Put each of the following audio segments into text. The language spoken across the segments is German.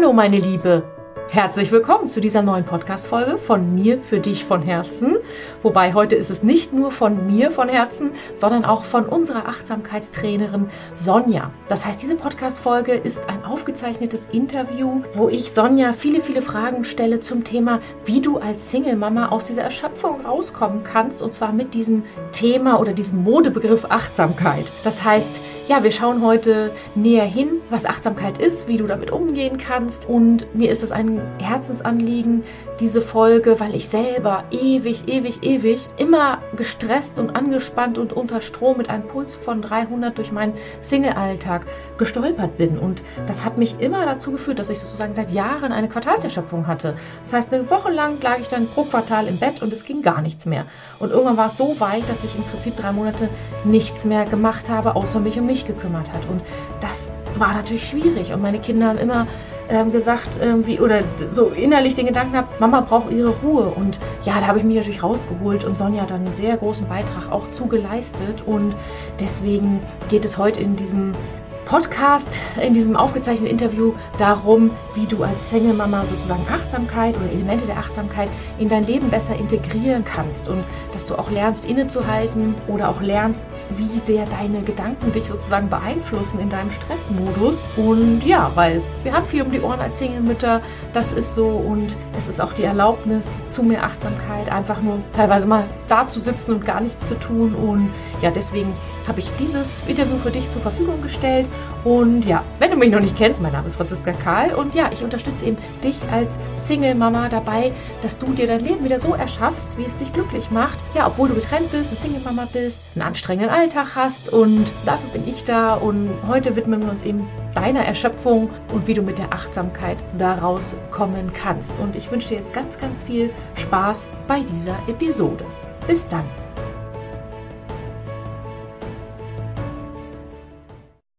Hallo meine Liebe, Herzlich willkommen zu dieser neuen Podcast-Folge von mir für dich von Herzen. Wobei heute ist es nicht nur von mir von Herzen, sondern auch von unserer Achtsamkeitstrainerin Sonja. Das heißt, diese Podcast-Folge ist ein aufgezeichnetes Interview, wo ich Sonja viele, viele Fragen stelle zum Thema, wie du als Single-Mama aus dieser Erschöpfung rauskommen kannst. Und zwar mit diesem Thema oder diesem Modebegriff Achtsamkeit. Das heißt, ja, wir schauen heute näher hin, was Achtsamkeit ist, wie du damit umgehen kannst. Und mir ist es ein Herzensanliegen, diese Folge, weil ich selber ewig, ewig, ewig immer gestresst und angespannt und unter Strom mit einem Puls von 300 durch meinen Single-Alltag gestolpert bin. Und das hat mich immer dazu geführt, dass ich sozusagen seit Jahren eine Quartalserschöpfung hatte. Das heißt, eine Woche lang lag ich dann pro Quartal im Bett und es ging gar nichts mehr. Und irgendwann war es so weit, dass ich im Prinzip drei Monate nichts mehr gemacht habe, außer mich um mich gekümmert hat. Und das war natürlich schwierig. Und meine Kinder haben immer ähm, gesagt, irgendwie, oder so innerlich den Gedanken gehabt, Mama braucht ihre Ruhe. Und ja, da habe ich mich natürlich rausgeholt und Sonja hat dann einen sehr großen Beitrag auch zugeleistet. Und deswegen geht es heute in diesem Podcast, in diesem aufgezeichneten Interview darum, wie du als Single-Mama sozusagen Achtsamkeit oder Elemente der Achtsamkeit in dein Leben besser integrieren kannst und dass du auch lernst, innezuhalten oder auch lernst, wie sehr deine Gedanken dich sozusagen beeinflussen in deinem Stressmodus. Und ja, weil wir haben viel um die Ohren als Single-Mütter, das ist so und es ist auch die Erlaubnis zu mehr Achtsamkeit, einfach nur teilweise mal da zu sitzen und gar nichts zu tun. Und ja, deswegen habe ich dieses Interview für dich zur Verfügung gestellt und ja, wenn du mich noch nicht kennst, mein Name ist Franziska Karl und ja, ich unterstütze eben dich als Single-Mama dabei, dass du dir dein Leben wieder so erschaffst, wie es dich glücklich macht. Ja, obwohl du getrennt bist, eine Single-Mama bist, einen anstrengenden Alltag hast und dafür bin ich da und heute widmen wir uns eben deiner Erschöpfung und wie du mit der Achtsamkeit daraus kommen kannst. Und ich wünsche dir jetzt ganz, ganz viel Spaß bei dieser Episode. Bis dann.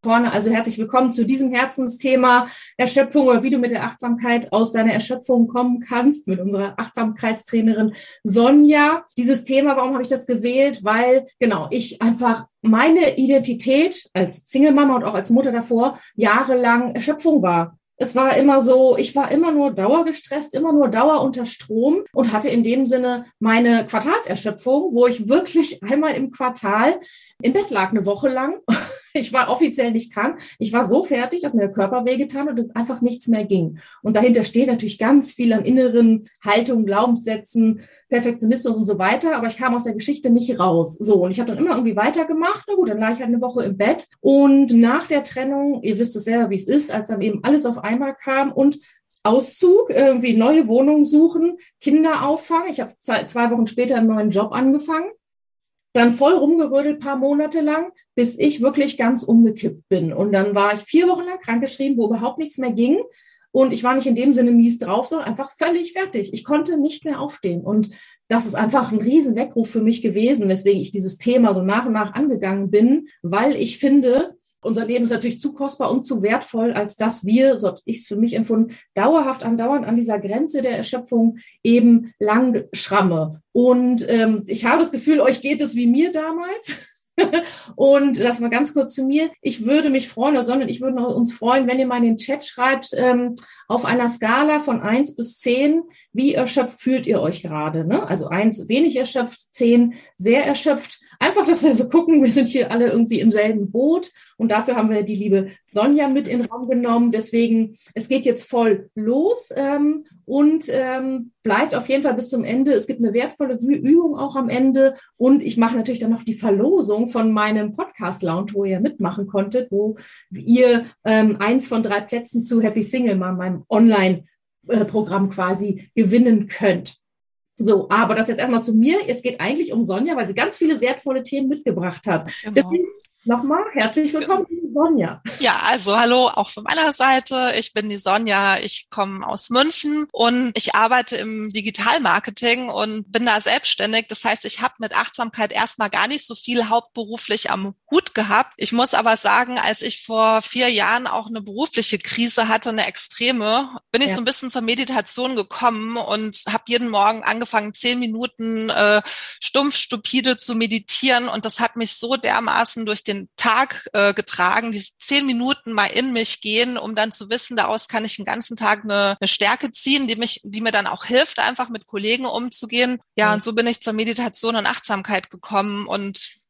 Vorne. Also herzlich willkommen zu diesem Herzensthema Erschöpfung oder wie du mit der Achtsamkeit aus deiner Erschöpfung kommen kannst mit unserer Achtsamkeitstrainerin Sonja. Dieses Thema, warum habe ich das gewählt? Weil genau ich einfach meine Identität als Single Mama und auch als Mutter davor jahrelang Erschöpfung war. Es war immer so, ich war immer nur dauergestresst, immer nur Dauer unter Strom und hatte in dem Sinne meine Quartalserschöpfung, wo ich wirklich einmal im Quartal im Bett lag, eine Woche lang ich war offiziell nicht krank. Ich war so fertig, dass mir der Körper wehgetan und es einfach nichts mehr ging. Und dahinter steht natürlich ganz viel an inneren Haltungen, Glaubenssätzen, Perfektionismus und so weiter. Aber ich kam aus der Geschichte nicht raus. So. Und ich habe dann immer irgendwie weitergemacht. Na gut, dann lag ich halt eine Woche im Bett. Und nach der Trennung, ihr wisst es selber, wie es ist, als dann eben alles auf einmal kam und Auszug, irgendwie neue Wohnung suchen, Kinder auffangen. Ich habe zwei Wochen später einen neuen Job angefangen dann voll rumgerödelt paar Monate lang, bis ich wirklich ganz umgekippt bin. Und dann war ich vier Wochen lang krankgeschrieben, wo überhaupt nichts mehr ging. Und ich war nicht in dem Sinne mies drauf, sondern einfach völlig fertig. Ich konnte nicht mehr aufstehen. Und das ist einfach ein riesen Weckruf für mich gewesen, weswegen ich dieses Thema so nach und nach angegangen bin, weil ich finde, unser Leben ist natürlich zu kostbar und zu wertvoll, als dass wir, so habe ich es für mich empfunden, dauerhaft andauernd an dieser Grenze der Erschöpfung eben lang schramme. Und ähm, ich habe das Gefühl, euch geht es wie mir damals. Und das mal ganz kurz zu mir. Ich würde mich freuen, sondern ich würde uns freuen, wenn ihr mal in den Chat schreibt, ähm, auf einer Skala von eins bis zehn, wie erschöpft fühlt ihr euch gerade? Ne? Also eins wenig erschöpft, zehn sehr erschöpft. Einfach, dass wir so gucken, wir sind hier alle irgendwie im selben Boot und dafür haben wir die liebe Sonja mit in den Raum genommen. Deswegen, es geht jetzt voll los ähm, und ähm, bleibt auf jeden Fall bis zum Ende. Es gibt eine wertvolle Übung auch am Ende und ich mache natürlich dann noch die Verlosung von meinem Podcast Lounge, wo ihr mitmachen konntet, wo ihr ähm, eins von drei Plätzen zu Happy Single Mom, meinem Online-Programm quasi gewinnen könnt. So, aber das jetzt erstmal zu mir. Es geht eigentlich um Sonja, weil sie ganz viele wertvolle Themen mitgebracht hat. Genau. Deswegen Nochmal herzlich willkommen, Sonja. Ja, also hallo auch von meiner Seite. Ich bin die Sonja. Ich komme aus München und ich arbeite im Digitalmarketing und bin da selbstständig. Das heißt, ich habe mit Achtsamkeit erstmal gar nicht so viel hauptberuflich am Hut gehabt. Ich muss aber sagen, als ich vor vier Jahren auch eine berufliche Krise hatte, eine extreme, bin ich ja. so ein bisschen zur Meditation gekommen und habe jeden Morgen angefangen, zehn Minuten äh, stumpf, stupide zu meditieren und das hat mich so dermaßen durch den Tag äh, getragen diese zehn Minuten mal in mich gehen, um dann zu wissen, daraus kann ich den ganzen Tag eine, eine Stärke ziehen, die mich, die mir dann auch hilft, einfach mit Kollegen umzugehen. Ja, mhm. und so bin ich zur Meditation und Achtsamkeit gekommen und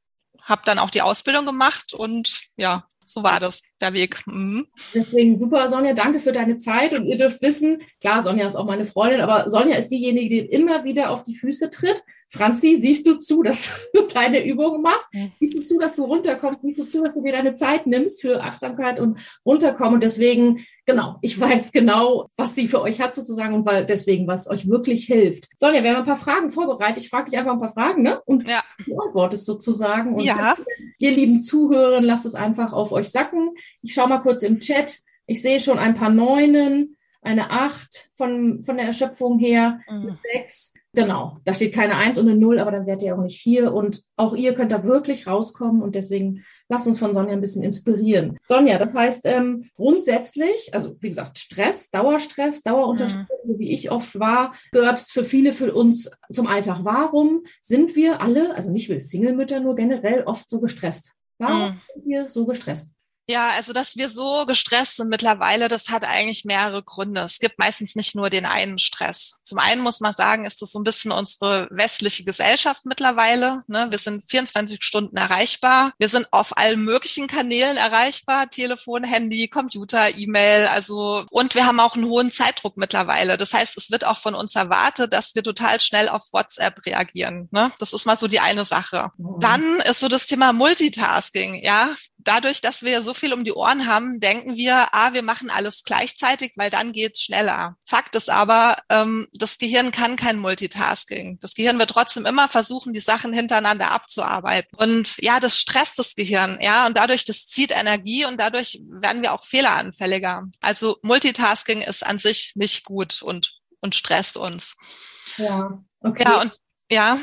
habe dann auch die Ausbildung gemacht und ja, so war das, der Weg. Mhm. Deswegen super, Sonja, danke für deine Zeit. Und ihr dürft wissen, klar, Sonja ist auch meine Freundin, aber Sonja ist diejenige, die immer wieder auf die Füße tritt. Franzi, siehst du zu, dass du deine Übungen machst? Siehst du zu, dass du runterkommst? Siehst du zu, dass du dir deine Zeit nimmst für Achtsamkeit und runterkommen? Und deswegen, genau, ich weiß genau, was sie für euch hat sozusagen und weil deswegen, was euch wirklich hilft. Sonja, wir haben ein paar Fragen vorbereitet. Ich frage dich einfach ein paar Fragen, ne? Und ja. du antwortest sozusagen. Und ja. Ihr lieben Zuhörer, lasst es einfach auf euch sacken. Ich schaue mal kurz im Chat. Ich sehe schon ein paar Neunen, eine Acht von, von der Erschöpfung her, mhm. sechs. Genau, da steht keine Eins und eine Null, aber dann werdet ihr auch nicht hier. Und auch ihr könnt da wirklich rauskommen und deswegen lasst uns von Sonja ein bisschen inspirieren. Sonja, das heißt ähm, grundsätzlich, also wie gesagt, Stress, Dauerstress, Dauerunterstützung, mhm. so wie ich oft war, gehört für viele für uns zum Alltag. Warum sind wir alle, also nicht wir Single-Mütter, nur generell oft so gestresst? Warum mhm. sind wir so gestresst? Ja, also dass wir so gestresst sind mittlerweile, das hat eigentlich mehrere Gründe. Es gibt meistens nicht nur den einen Stress. Zum einen muss man sagen, ist das so ein bisschen unsere westliche Gesellschaft mittlerweile. Ne? Wir sind 24 Stunden erreichbar. Wir sind auf allen möglichen Kanälen erreichbar. Telefon, Handy, Computer, E-Mail. Also, und wir haben auch einen hohen Zeitdruck mittlerweile. Das heißt, es wird auch von uns erwartet, dass wir total schnell auf WhatsApp reagieren. Ne? Das ist mal so die eine Sache. Mhm. Dann ist so das Thema Multitasking. Ja, dadurch, dass wir so viel um die Ohren haben, denken wir, ah, wir machen alles gleichzeitig, weil dann geht's schneller. Fakt ist aber, ähm, das Gehirn kann kein Multitasking. Das Gehirn wird trotzdem immer versuchen, die Sachen hintereinander abzuarbeiten. Und ja, das stresst das Gehirn, ja, und dadurch, das zieht Energie und dadurch werden wir auch fehleranfälliger. Also Multitasking ist an sich nicht gut und, und stresst uns. Ja, okay. Ja, und ja.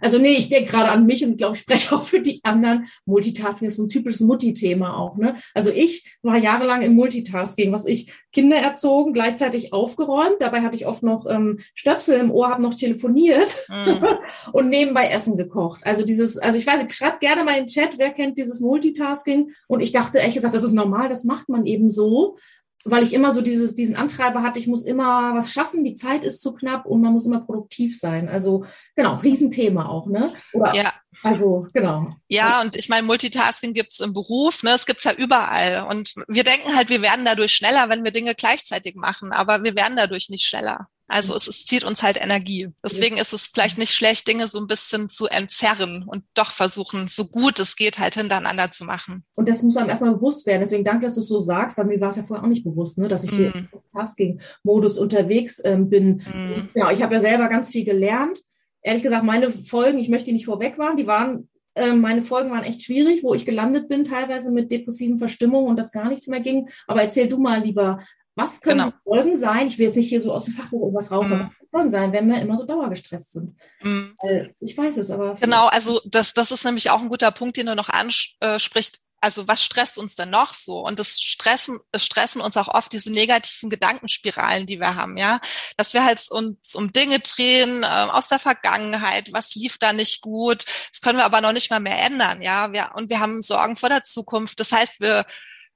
Also nee, ich denke gerade an mich und glaube, ich spreche auch für die anderen. Multitasking ist so ein typisches Mutti-Thema auch. Ne? Also ich war jahrelang im Multitasking, was ich Kinder erzogen, gleichzeitig aufgeräumt. Dabei hatte ich oft noch ähm, Stöpsel im Ohr, habe noch telefoniert mm. und nebenbei Essen gekocht. Also dieses, also ich weiß, schreibt gerne mal in den Chat, wer kennt dieses Multitasking. Und ich dachte ehrlich gesagt, das ist normal, das macht man eben so weil ich immer so dieses, diesen Antreiber hatte, ich muss immer was schaffen, die Zeit ist zu knapp und man muss immer produktiv sein. Also genau, Riesenthema auch, ne? Oder, ja. Also, genau. Ja, und ich meine, Multitasking gibt's im Beruf, ne? Es gibt's ja überall. Und wir denken halt, wir werden dadurch schneller, wenn wir Dinge gleichzeitig machen, aber wir werden dadurch nicht schneller. Also es, es zieht uns halt Energie. Deswegen ist es vielleicht nicht schlecht, Dinge so ein bisschen zu entzerren und doch versuchen, so gut es geht, halt hintereinander zu machen. Und das muss einem erstmal bewusst werden. Deswegen danke, dass du es so sagst, weil mir war es ja vorher auch nicht bewusst, ne, dass ich mm. hier im Tasking-Modus unterwegs ähm, bin. Mm. Ja, ich habe ja selber ganz viel gelernt. Ehrlich gesagt, meine Folgen, ich möchte die nicht vorweg waren, die waren ähm, meine Folgen waren echt schwierig, wo ich gelandet bin, teilweise mit depressiven Verstimmungen und das gar nichts mehr ging. Aber erzähl du mal lieber, was können genau. Folgen sein? Ich will jetzt nicht hier so aus dem Fachbuch irgendwas raus, mhm. aber was Folgen sein, wenn wir immer so dauergestresst sind? Mhm. Ich weiß es, aber. Genau, also das, das ist nämlich auch ein guter Punkt, den du noch ansprichst. Also was stresst uns denn noch so? Und das stressen, das stressen uns auch oft diese negativen Gedankenspiralen, die wir haben, ja. Dass wir halt uns um Dinge drehen äh, aus der Vergangenheit, was lief da nicht gut, das können wir aber noch nicht mal mehr ändern, ja. Wir, und wir haben Sorgen vor der Zukunft. Das heißt, wir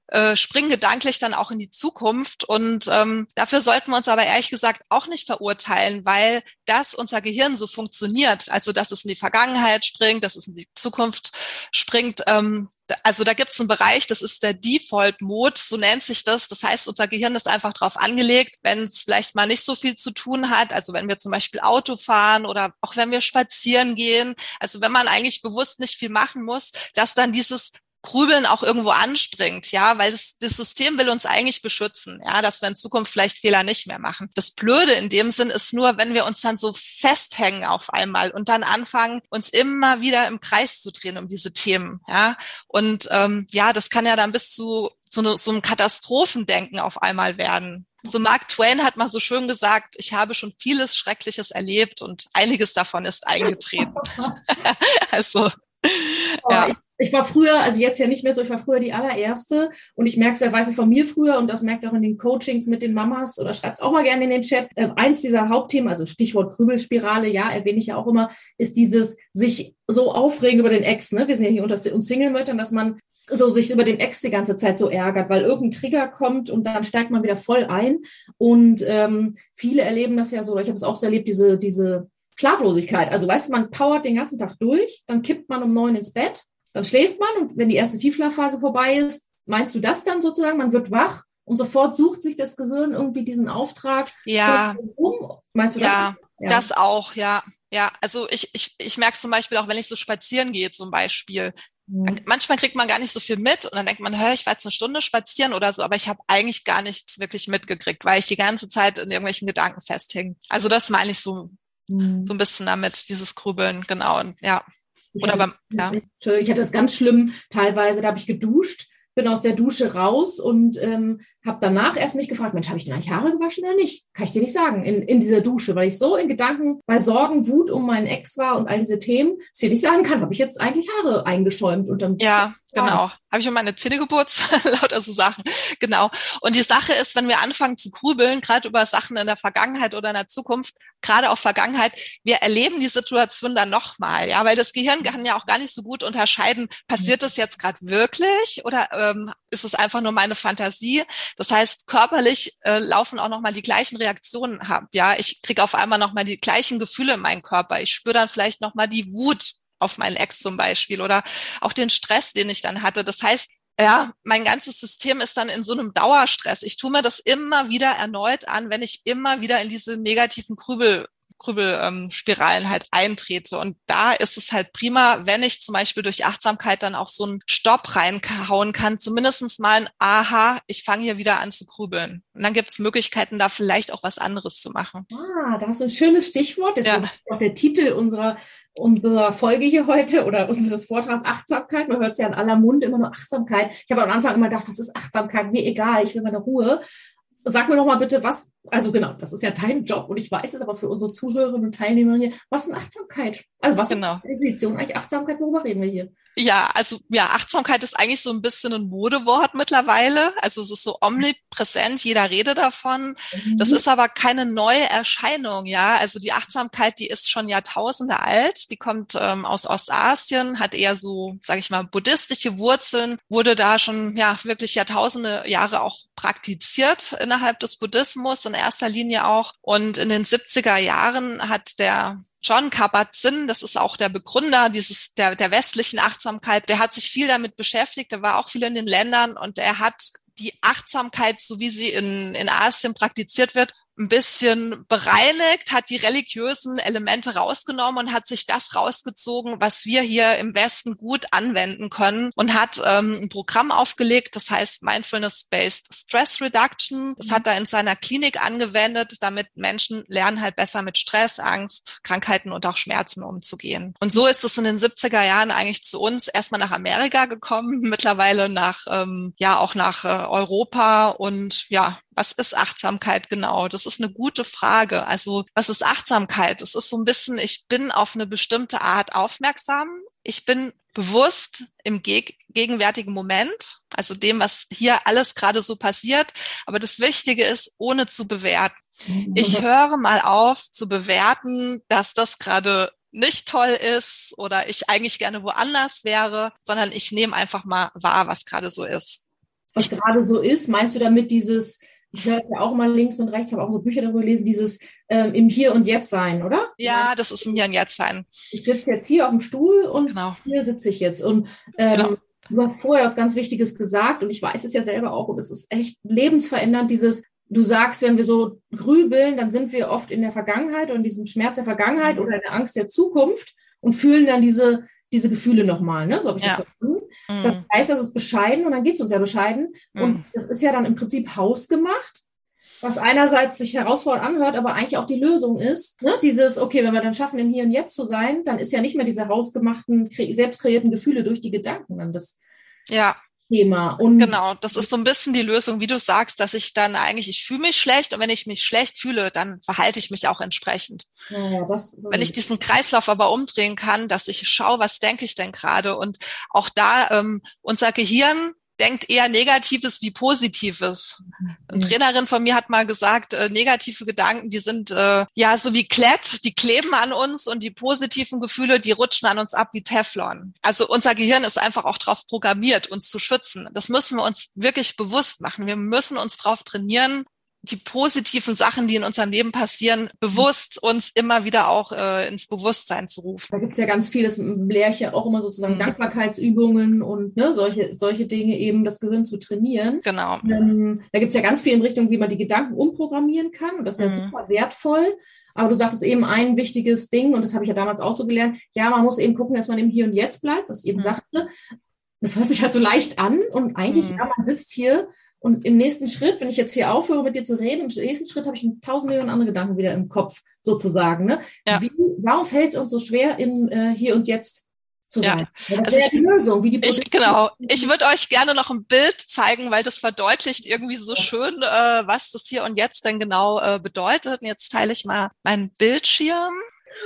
äh, springen gedanklich dann auch in die Zukunft. Und ähm, dafür sollten wir uns aber ehrlich gesagt auch nicht verurteilen, weil das unser Gehirn so funktioniert. Also dass es in die Vergangenheit springt, dass es in die Zukunft springt. Ähm, also da gibt es einen Bereich, das ist der Default-Mode, so nennt sich das. Das heißt, unser Gehirn ist einfach darauf angelegt, wenn es vielleicht mal nicht so viel zu tun hat, also wenn wir zum Beispiel Auto fahren oder auch wenn wir spazieren gehen, also wenn man eigentlich bewusst nicht viel machen muss, dass dann dieses Grübeln auch irgendwo anspringt, ja, weil das, das System will uns eigentlich beschützen, ja, dass wir in Zukunft vielleicht Fehler nicht mehr machen. Das Blöde in dem Sinn ist nur, wenn wir uns dann so festhängen auf einmal und dann anfangen, uns immer wieder im Kreis zu drehen um diese Themen, ja. Und ähm, ja, das kann ja dann bis zu so, eine, einem Katastrophendenken auf einmal werden. So Mark Twain hat mal so schön gesagt, ich habe schon vieles Schreckliches erlebt und einiges davon ist eingetreten. also ja. Ich, ich, war früher, also jetzt ja nicht mehr so, ich war früher die allererste und ich merke es, er weiß es von mir früher und das merkt ihr auch in den Coachings mit den Mamas oder schreibt es auch mal gerne in den Chat. Äh, eins dieser Hauptthemen, also Stichwort Grübelspirale, ja, erwähne ich ja auch immer, ist dieses sich so aufregen über den Ex, ne? Wir sind ja hier unter uns Single-Müttern, dass man so sich über den Ex die ganze Zeit so ärgert, weil irgendein Trigger kommt und dann steigt man wieder voll ein. Und ähm, viele erleben das ja so, ich habe es auch so erlebt, diese, diese Schlaflosigkeit. Also weißt du, man powert den ganzen Tag durch, dann kippt man um neun ins Bett, dann schläft man und wenn die erste Tiefschlafphase vorbei ist, meinst du das dann sozusagen? Man wird wach und sofort sucht sich das Gehirn irgendwie diesen Auftrag. Ja. Um. Meinst du das? Ja, ja, das auch, ja. Ja, also ich, ich, ich merke zum Beispiel auch, wenn ich so spazieren gehe zum Beispiel, Mhm. Manchmal kriegt man gar nicht so viel mit und dann denkt man, hör, ich war jetzt eine Stunde spazieren oder so, aber ich habe eigentlich gar nichts wirklich mitgekriegt, weil ich die ganze Zeit in irgendwelchen Gedanken festhing. Also das meine ich so, mhm. so ein bisschen damit, dieses Grübeln, genau. Und ja. Oder beim, ja. Ich hatte das ganz schlimm, teilweise, da habe ich geduscht, bin aus der Dusche raus und ähm, habe danach erst mich gefragt, Mensch, habe ich denn eigentlich Haare gewaschen oder nicht? Kann ich dir nicht sagen, in, in dieser Dusche, weil ich so in Gedanken bei Sorgen, Wut um meinen Ex war und all diese Themen, dass ich nicht sagen kann, habe ich jetzt eigentlich Haare eingeschäumt und dann Ja, genau. Habe ich um meine Zähne geputzt, lauter so Sachen. Genau. Und die Sache ist, wenn wir anfangen zu grübeln, gerade über Sachen in der Vergangenheit oder in der Zukunft, gerade auch Vergangenheit, wir erleben die Situation dann nochmal, ja, weil das Gehirn kann ja auch gar nicht so gut unterscheiden, passiert das jetzt gerade wirklich oder ähm, ist es einfach nur meine Fantasie? Das heißt, körperlich äh, laufen auch nochmal die gleichen Reaktionen ab. Ja, ich kriege auf einmal nochmal die gleichen Gefühle in meinem Körper. Ich spüre dann vielleicht nochmal die Wut auf meinen Ex zum Beispiel oder auch den Stress, den ich dann hatte. Das heißt, ja, mein ganzes System ist dann in so einem Dauerstress. Ich tue mir das immer wieder erneut an, wenn ich immer wieder in diese negativen Grübel Grübelspiralen ähm, halt eintrete. Und da ist es halt prima, wenn ich zum Beispiel durch Achtsamkeit dann auch so einen Stopp reinhauen kann, zumindestens mal ein Aha, ich fange hier wieder an zu grübeln. Und dann gibt es Möglichkeiten, da vielleicht auch was anderes zu machen. Ah, da hast du ein schönes Stichwort. Das ja. ist auch der Titel unserer unserer Folge hier heute oder unseres Vortrags Achtsamkeit. Man hört es ja in aller Mund immer nur Achtsamkeit. Ich habe am Anfang immer gedacht, was ist Achtsamkeit? Mir egal, ich will meine Ruhe. Sag mir noch mal bitte, was, also genau, das ist ja dein Job und ich weiß es aber für unsere Zuhörerinnen und Teilnehmer hier, was ist Achtsamkeit? Also was genau. ist die Definition eigentlich Achtsamkeit? Worüber reden wir hier? Ja, also ja, Achtsamkeit ist eigentlich so ein bisschen ein Modewort mittlerweile. Also es ist so omnipräsent, jeder redet davon. Das mhm. ist aber keine neue Erscheinung, ja. Also die Achtsamkeit, die ist schon Jahrtausende alt. Die kommt ähm, aus Ostasien, hat eher so, sage ich mal, buddhistische Wurzeln, wurde da schon ja wirklich Jahrtausende Jahre auch praktiziert innerhalb des Buddhismus in erster Linie auch. Und in den 70er Jahren hat der John Kabat-Zinn, das ist auch der Begründer dieses der, der westlichen Achtsamkeit, der hat sich viel damit beschäftigt, der war auch viel in den Ländern und er hat die Achtsamkeit, so wie sie in, in Asien praktiziert wird, ein bisschen bereinigt, hat die religiösen Elemente rausgenommen und hat sich das rausgezogen, was wir hier im Westen gut anwenden können und hat ähm, ein Programm aufgelegt, das heißt Mindfulness-Based Stress Reduction. Das hat er in seiner Klinik angewendet, damit Menschen lernen halt besser mit Stress, Angst, Krankheiten und auch Schmerzen umzugehen. Und so ist es in den 70er Jahren eigentlich zu uns erstmal nach Amerika gekommen, mittlerweile nach, ähm, ja, auch nach äh, Europa und ja, was ist Achtsamkeit genau? Das ist eine gute Frage. Also was ist Achtsamkeit? Es ist so ein bisschen, ich bin auf eine bestimmte Art aufmerksam. Ich bin bewusst im geg gegenwärtigen Moment, also dem, was hier alles gerade so passiert. Aber das Wichtige ist, ohne zu bewerten. Ich höre mal auf zu bewerten, dass das gerade nicht toll ist oder ich eigentlich gerne woanders wäre, sondern ich nehme einfach mal wahr, was gerade so ist. Was gerade so ist, meinst du damit dieses, ich höre ja auch mal links und rechts, habe auch so Bücher darüber gelesen, dieses ähm, im Hier und Jetzt sein, oder? Ja, das ist im Hier und Jetzt sein. Ich sitze jetzt hier auf dem Stuhl und genau. hier sitze ich jetzt. Und ähm, genau. du hast vorher was ganz Wichtiges gesagt und ich weiß es ja selber auch und es ist echt lebensverändernd, dieses Du sagst, wenn wir so grübeln, dann sind wir oft in der Vergangenheit und diesem Schmerz der Vergangenheit mhm. oder in der Angst der Zukunft und fühlen dann diese, diese Gefühle nochmal. Ne? So habe ich ja. das verstanden. Mhm. Das heißt, das ist bescheiden und dann geht es uns ja bescheiden. Mhm. Und das ist ja dann im Prinzip hausgemacht, was einerseits sich herausfordernd anhört, aber eigentlich auch die Lösung ist. Ne? Dieses, okay, wenn wir dann schaffen, im Hier und Jetzt zu sein, dann ist ja nicht mehr diese hausgemachten, selbst kreierten Gefühle durch die Gedanken dann das. Ja, Thema. Und genau, das ist so ein bisschen die Lösung, wie du sagst, dass ich dann eigentlich, ich fühle mich schlecht und wenn ich mich schlecht fühle, dann verhalte ich mich auch entsprechend. Ja, das, wenn ich diesen Kreislauf aber umdrehen kann, dass ich schaue, was denke ich denn gerade und auch da ähm, unser Gehirn denkt eher Negatives wie Positives. Eine ja. Trainerin von mir hat mal gesagt, äh, negative Gedanken, die sind äh, ja so wie Klett, die kleben an uns und die positiven Gefühle, die rutschen an uns ab wie Teflon. Also unser Gehirn ist einfach auch darauf programmiert, uns zu schützen. Das müssen wir uns wirklich bewusst machen. Wir müssen uns darauf trainieren, die positiven Sachen, die in unserem Leben passieren, bewusst uns immer wieder auch äh, ins Bewusstsein zu rufen. Da gibt es ja ganz vieles, lehre ich ja auch immer sozusagen mhm. Dankbarkeitsübungen und ne, solche, solche Dinge eben, das Gehirn zu trainieren. Genau. Ähm, da gibt es ja ganz viel in Richtung, wie man die Gedanken umprogrammieren kann und das ist ja mhm. super wertvoll. Aber du sagtest eben ein wichtiges Ding, und das habe ich ja damals auch so gelernt, ja, man muss eben gucken, dass man im Hier und Jetzt bleibt, was ich eben mhm. sagte. Das hört sich halt so leicht an und eigentlich, mhm. ja, man sitzt hier und im nächsten Schritt, wenn ich jetzt hier aufhöre, mit dir zu reden, im nächsten Schritt habe ich tausend Millionen andere Gedanken wieder im Kopf, sozusagen. Ne? Ja. Wie, warum fällt es uns so schwer, im äh, Hier und Jetzt zu sein? Ja. Also ich, die Lösung, wie die ich, genau. Ich würde euch gerne noch ein Bild zeigen, weil das verdeutlicht irgendwie so schön, äh, was das Hier und Jetzt denn genau äh, bedeutet. Und jetzt teile ich mal meinen Bildschirm.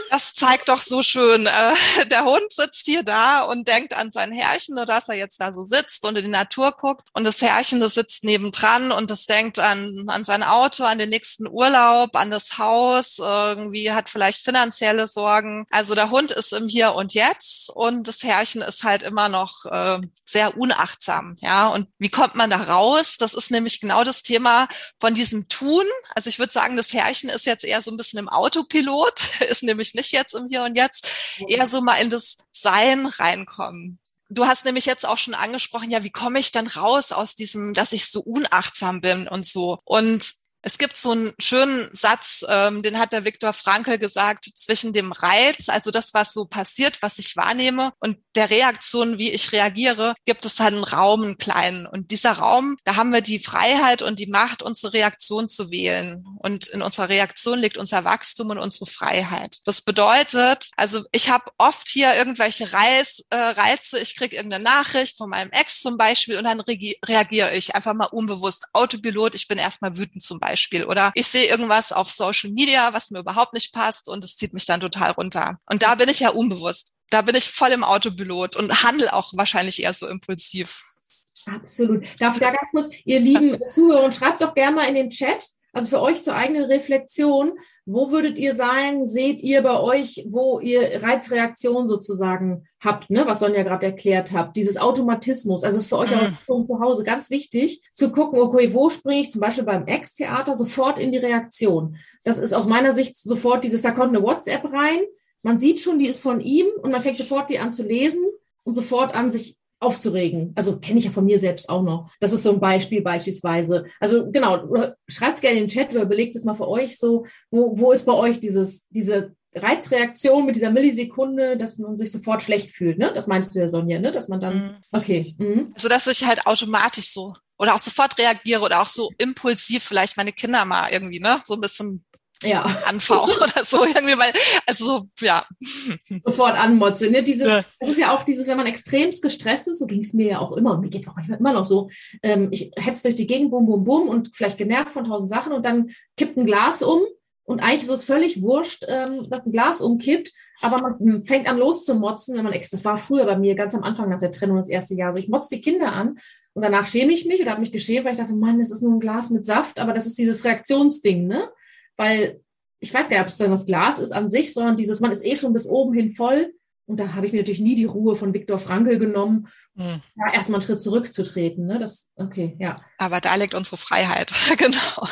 Das zeigt doch so schön. Äh, der Hund sitzt hier da und denkt an sein Herrchen, nur dass er jetzt da so sitzt und in die Natur guckt. Und das Herrchen, das sitzt nebendran und das denkt an, an sein Auto, an den nächsten Urlaub, an das Haus, irgendwie hat vielleicht finanzielle Sorgen. Also der Hund ist im Hier und Jetzt und das Herrchen ist halt immer noch äh, sehr unachtsam. Ja, und wie kommt man da raus? Das ist nämlich genau das Thema von diesem Tun. Also ich würde sagen, das Herrchen ist jetzt eher so ein bisschen im Autopilot, ist nämlich nämlich nicht jetzt im Hier und Jetzt, eher so mal in das Sein reinkommen. Du hast nämlich jetzt auch schon angesprochen, ja, wie komme ich dann raus aus diesem, dass ich so unachtsam bin und so. Und es gibt so einen schönen Satz, ähm, den hat der Viktor Frankl gesagt, zwischen dem Reiz, also das, was so passiert, was ich wahrnehme, und der Reaktion, wie ich reagiere, gibt es halt einen Raum, einen kleinen. Und dieser Raum, da haben wir die Freiheit und die Macht, unsere Reaktion zu wählen. Und in unserer Reaktion liegt unser Wachstum und unsere Freiheit. Das bedeutet, also ich habe oft hier irgendwelche Reiz, äh, Reize, ich kriege irgendeine Nachricht von meinem Ex zum Beispiel und dann reagiere ich einfach mal unbewusst. Autopilot, ich bin erstmal wütend zum Beispiel. Beispiel. Oder ich sehe irgendwas auf Social Media, was mir überhaupt nicht passt und es zieht mich dann total runter. Und da bin ich ja unbewusst. Da bin ich voll im Autopilot und handle auch wahrscheinlich eher so impulsiv. Absolut. Darf ich da ganz kurz, ihr lieben Zuhörer, schreibt doch gerne mal in den Chat, also für euch zur eigenen Reflexion, wo würdet ihr sagen, seht ihr bei euch, wo ihr Reizreaktion sozusagen habt, ne, was Sonja gerade erklärt hat, dieses Automatismus, also ist für euch auch mhm. zu Hause ganz wichtig, zu gucken, okay, wo springe ich zum Beispiel beim Ex-Theater sofort in die Reaktion. Das ist aus meiner Sicht sofort dieses, da kommt eine WhatsApp rein, man sieht schon, die ist von ihm und man fängt sofort die an zu lesen und sofort an, sich aufzuregen. Also kenne ich ja von mir selbst auch noch. Das ist so ein Beispiel beispielsweise. Also genau, schreibt gerne in den Chat oder belegt es mal für euch so, wo, wo ist bei euch dieses, diese Reizreaktion mit dieser Millisekunde, dass man sich sofort schlecht fühlt, ne? Das meinst du ja, Sonja, ne? Dass man dann, mhm. okay. Mhm. Also, dass ich halt automatisch so oder auch sofort reagiere oder auch so impulsiv vielleicht meine Kinder mal irgendwie, ne? So ein bisschen ja. anfauen oder so irgendwie, weil, also so, ja. Sofort anmotze, ne? Dieses, ja. das ist ja auch dieses, wenn man extremst gestresst ist, so ging es mir ja auch immer, und mir geht's auch manchmal immer noch so, ähm, ich hetze durch die Gegend, bum, bum, bum und vielleicht genervt von tausend Sachen und dann kippt ein Glas um und eigentlich ist es völlig wurscht, ähm, dass ein Glas umkippt, aber man fängt an loszumotzen, wenn man ex, das war früher bei mir, ganz am Anfang nach der Trennung das erste Jahr, so ich motze die Kinder an und danach schäme ich mich oder habe mich geschämt, weil ich dachte, Mann, das ist nur ein Glas mit Saft, aber das ist dieses Reaktionsding, ne? Weil ich weiß gar nicht, ob es dann das Glas ist an sich, sondern dieses, man ist eh schon bis oben hin voll. Und da habe ich mir natürlich nie die Ruhe von Viktor Frankl genommen, hm. ja, erstmal einen Schritt zurückzutreten. Ne? Das, okay, ja. Aber da liegt unsere Freiheit, genau.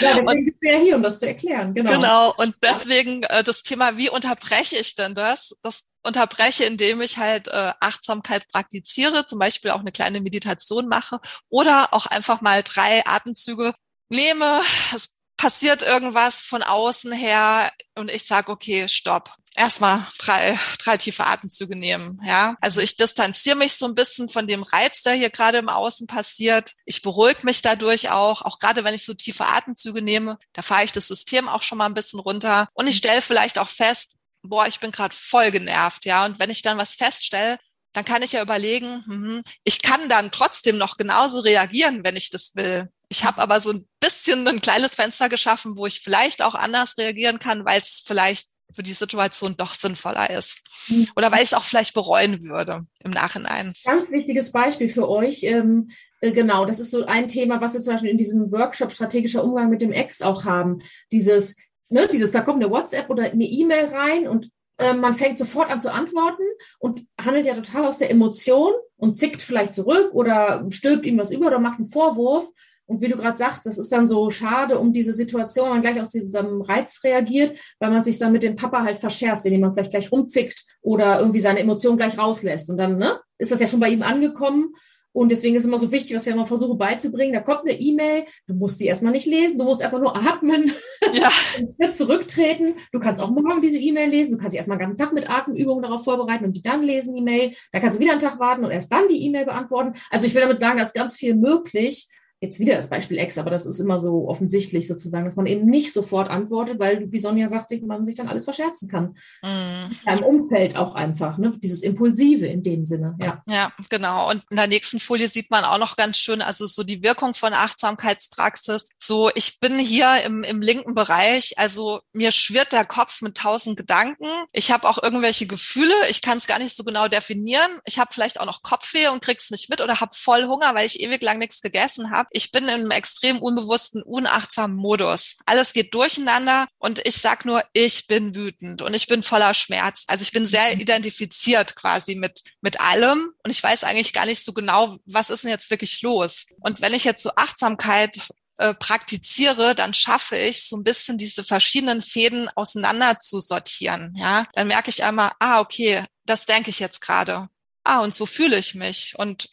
Ja, deswegen sind wir ja hier, um das zu erklären. Genau. Genau. Und deswegen äh, das Thema, wie unterbreche ich denn das? Das unterbreche, indem ich halt äh, Achtsamkeit praktiziere, zum Beispiel auch eine kleine Meditation mache oder auch einfach mal drei Atemzüge nehme. Es passiert irgendwas von außen her und ich sage, okay, stopp. Erstmal drei, drei tiefe Atemzüge nehmen. Ja, also ich distanziere mich so ein bisschen von dem Reiz, der hier gerade im Außen passiert. Ich beruhige mich dadurch auch, auch gerade wenn ich so tiefe Atemzüge nehme, da fahre ich das System auch schon mal ein bisschen runter und ich stelle vielleicht auch fest, boah, ich bin gerade voll genervt, ja. Und wenn ich dann was feststelle, dann kann ich ja überlegen, hm, ich kann dann trotzdem noch genauso reagieren, wenn ich das will. Ich habe aber so ein bisschen ein kleines Fenster geschaffen, wo ich vielleicht auch anders reagieren kann, weil es vielleicht für die Situation doch sinnvoller ist. Mhm. Oder weil ich es auch vielleicht bereuen würde im Nachhinein. Ganz wichtiges Beispiel für euch. Ähm, äh, genau, das ist so ein Thema, was wir zum Beispiel in diesem Workshop strategischer Umgang mit dem Ex auch haben. Dieses, ne, dieses, da kommt eine WhatsApp oder eine E-Mail rein und äh, man fängt sofort an zu antworten und handelt ja total aus der Emotion und zickt vielleicht zurück oder stülpt ihm was über oder macht einen Vorwurf. Und wie du gerade sagst, das ist dann so schade um diese Situation, wenn man gleich aus diesem Reiz reagiert, weil man sich dann mit dem Papa halt verscherzt, indem man vielleicht gleich rumzickt oder irgendwie seine Emotionen gleich rauslässt. Und dann ne, ist das ja schon bei ihm angekommen und deswegen ist immer so wichtig, was ich immer versuche beizubringen. Da kommt eine E-Mail, du musst die erstmal nicht lesen, du musst erstmal nur atmen, ja. zurücktreten. Du kannst auch morgen diese E-Mail lesen, du kannst dich erstmal einen ganzen Tag mit Atemübungen darauf vorbereiten und die dann lesen, die Mail. Da kannst du wieder einen Tag warten und erst dann die E-Mail beantworten. Also ich will damit sagen, da ist ganz viel möglich jetzt wieder das Beispiel Ex, aber das ist immer so offensichtlich sozusagen, dass man eben nicht sofort antwortet, weil, wie Sonja sagt, sich, man sich dann alles verscherzen kann. Mhm. Ja, Im Umfeld auch einfach, ne? dieses Impulsive in dem Sinne, ja. Ja, genau. Und in der nächsten Folie sieht man auch noch ganz schön, also so die Wirkung von Achtsamkeitspraxis. So, ich bin hier im, im linken Bereich, also mir schwirrt der Kopf mit tausend Gedanken. Ich habe auch irgendwelche Gefühle, ich kann es gar nicht so genau definieren. Ich habe vielleicht auch noch Kopfweh und krieg's nicht mit oder habe voll Hunger, weil ich ewig lang nichts gegessen habe ich bin in einem extrem unbewussten, unachtsamen Modus. Alles geht durcheinander und ich sag nur, ich bin wütend und ich bin voller Schmerz. Also ich bin sehr mhm. identifiziert quasi mit, mit allem und ich weiß eigentlich gar nicht so genau, was ist denn jetzt wirklich los. Und wenn ich jetzt so Achtsamkeit äh, praktiziere, dann schaffe ich so ein bisschen diese verschiedenen Fäden auseinander zu sortieren. Ja, dann merke ich einmal, ah, okay, das denke ich jetzt gerade. Ah, und so fühle ich mich. Und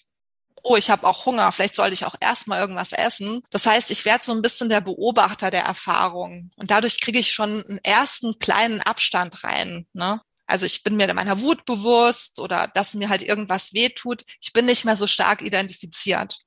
oh, ich habe auch Hunger, vielleicht sollte ich auch erstmal irgendwas essen. Das heißt, ich werde so ein bisschen der Beobachter der Erfahrung und dadurch kriege ich schon einen ersten kleinen Abstand rein. Ne? Also ich bin mir meiner Wut bewusst oder dass mir halt irgendwas wehtut. Ich bin nicht mehr so stark identifiziert.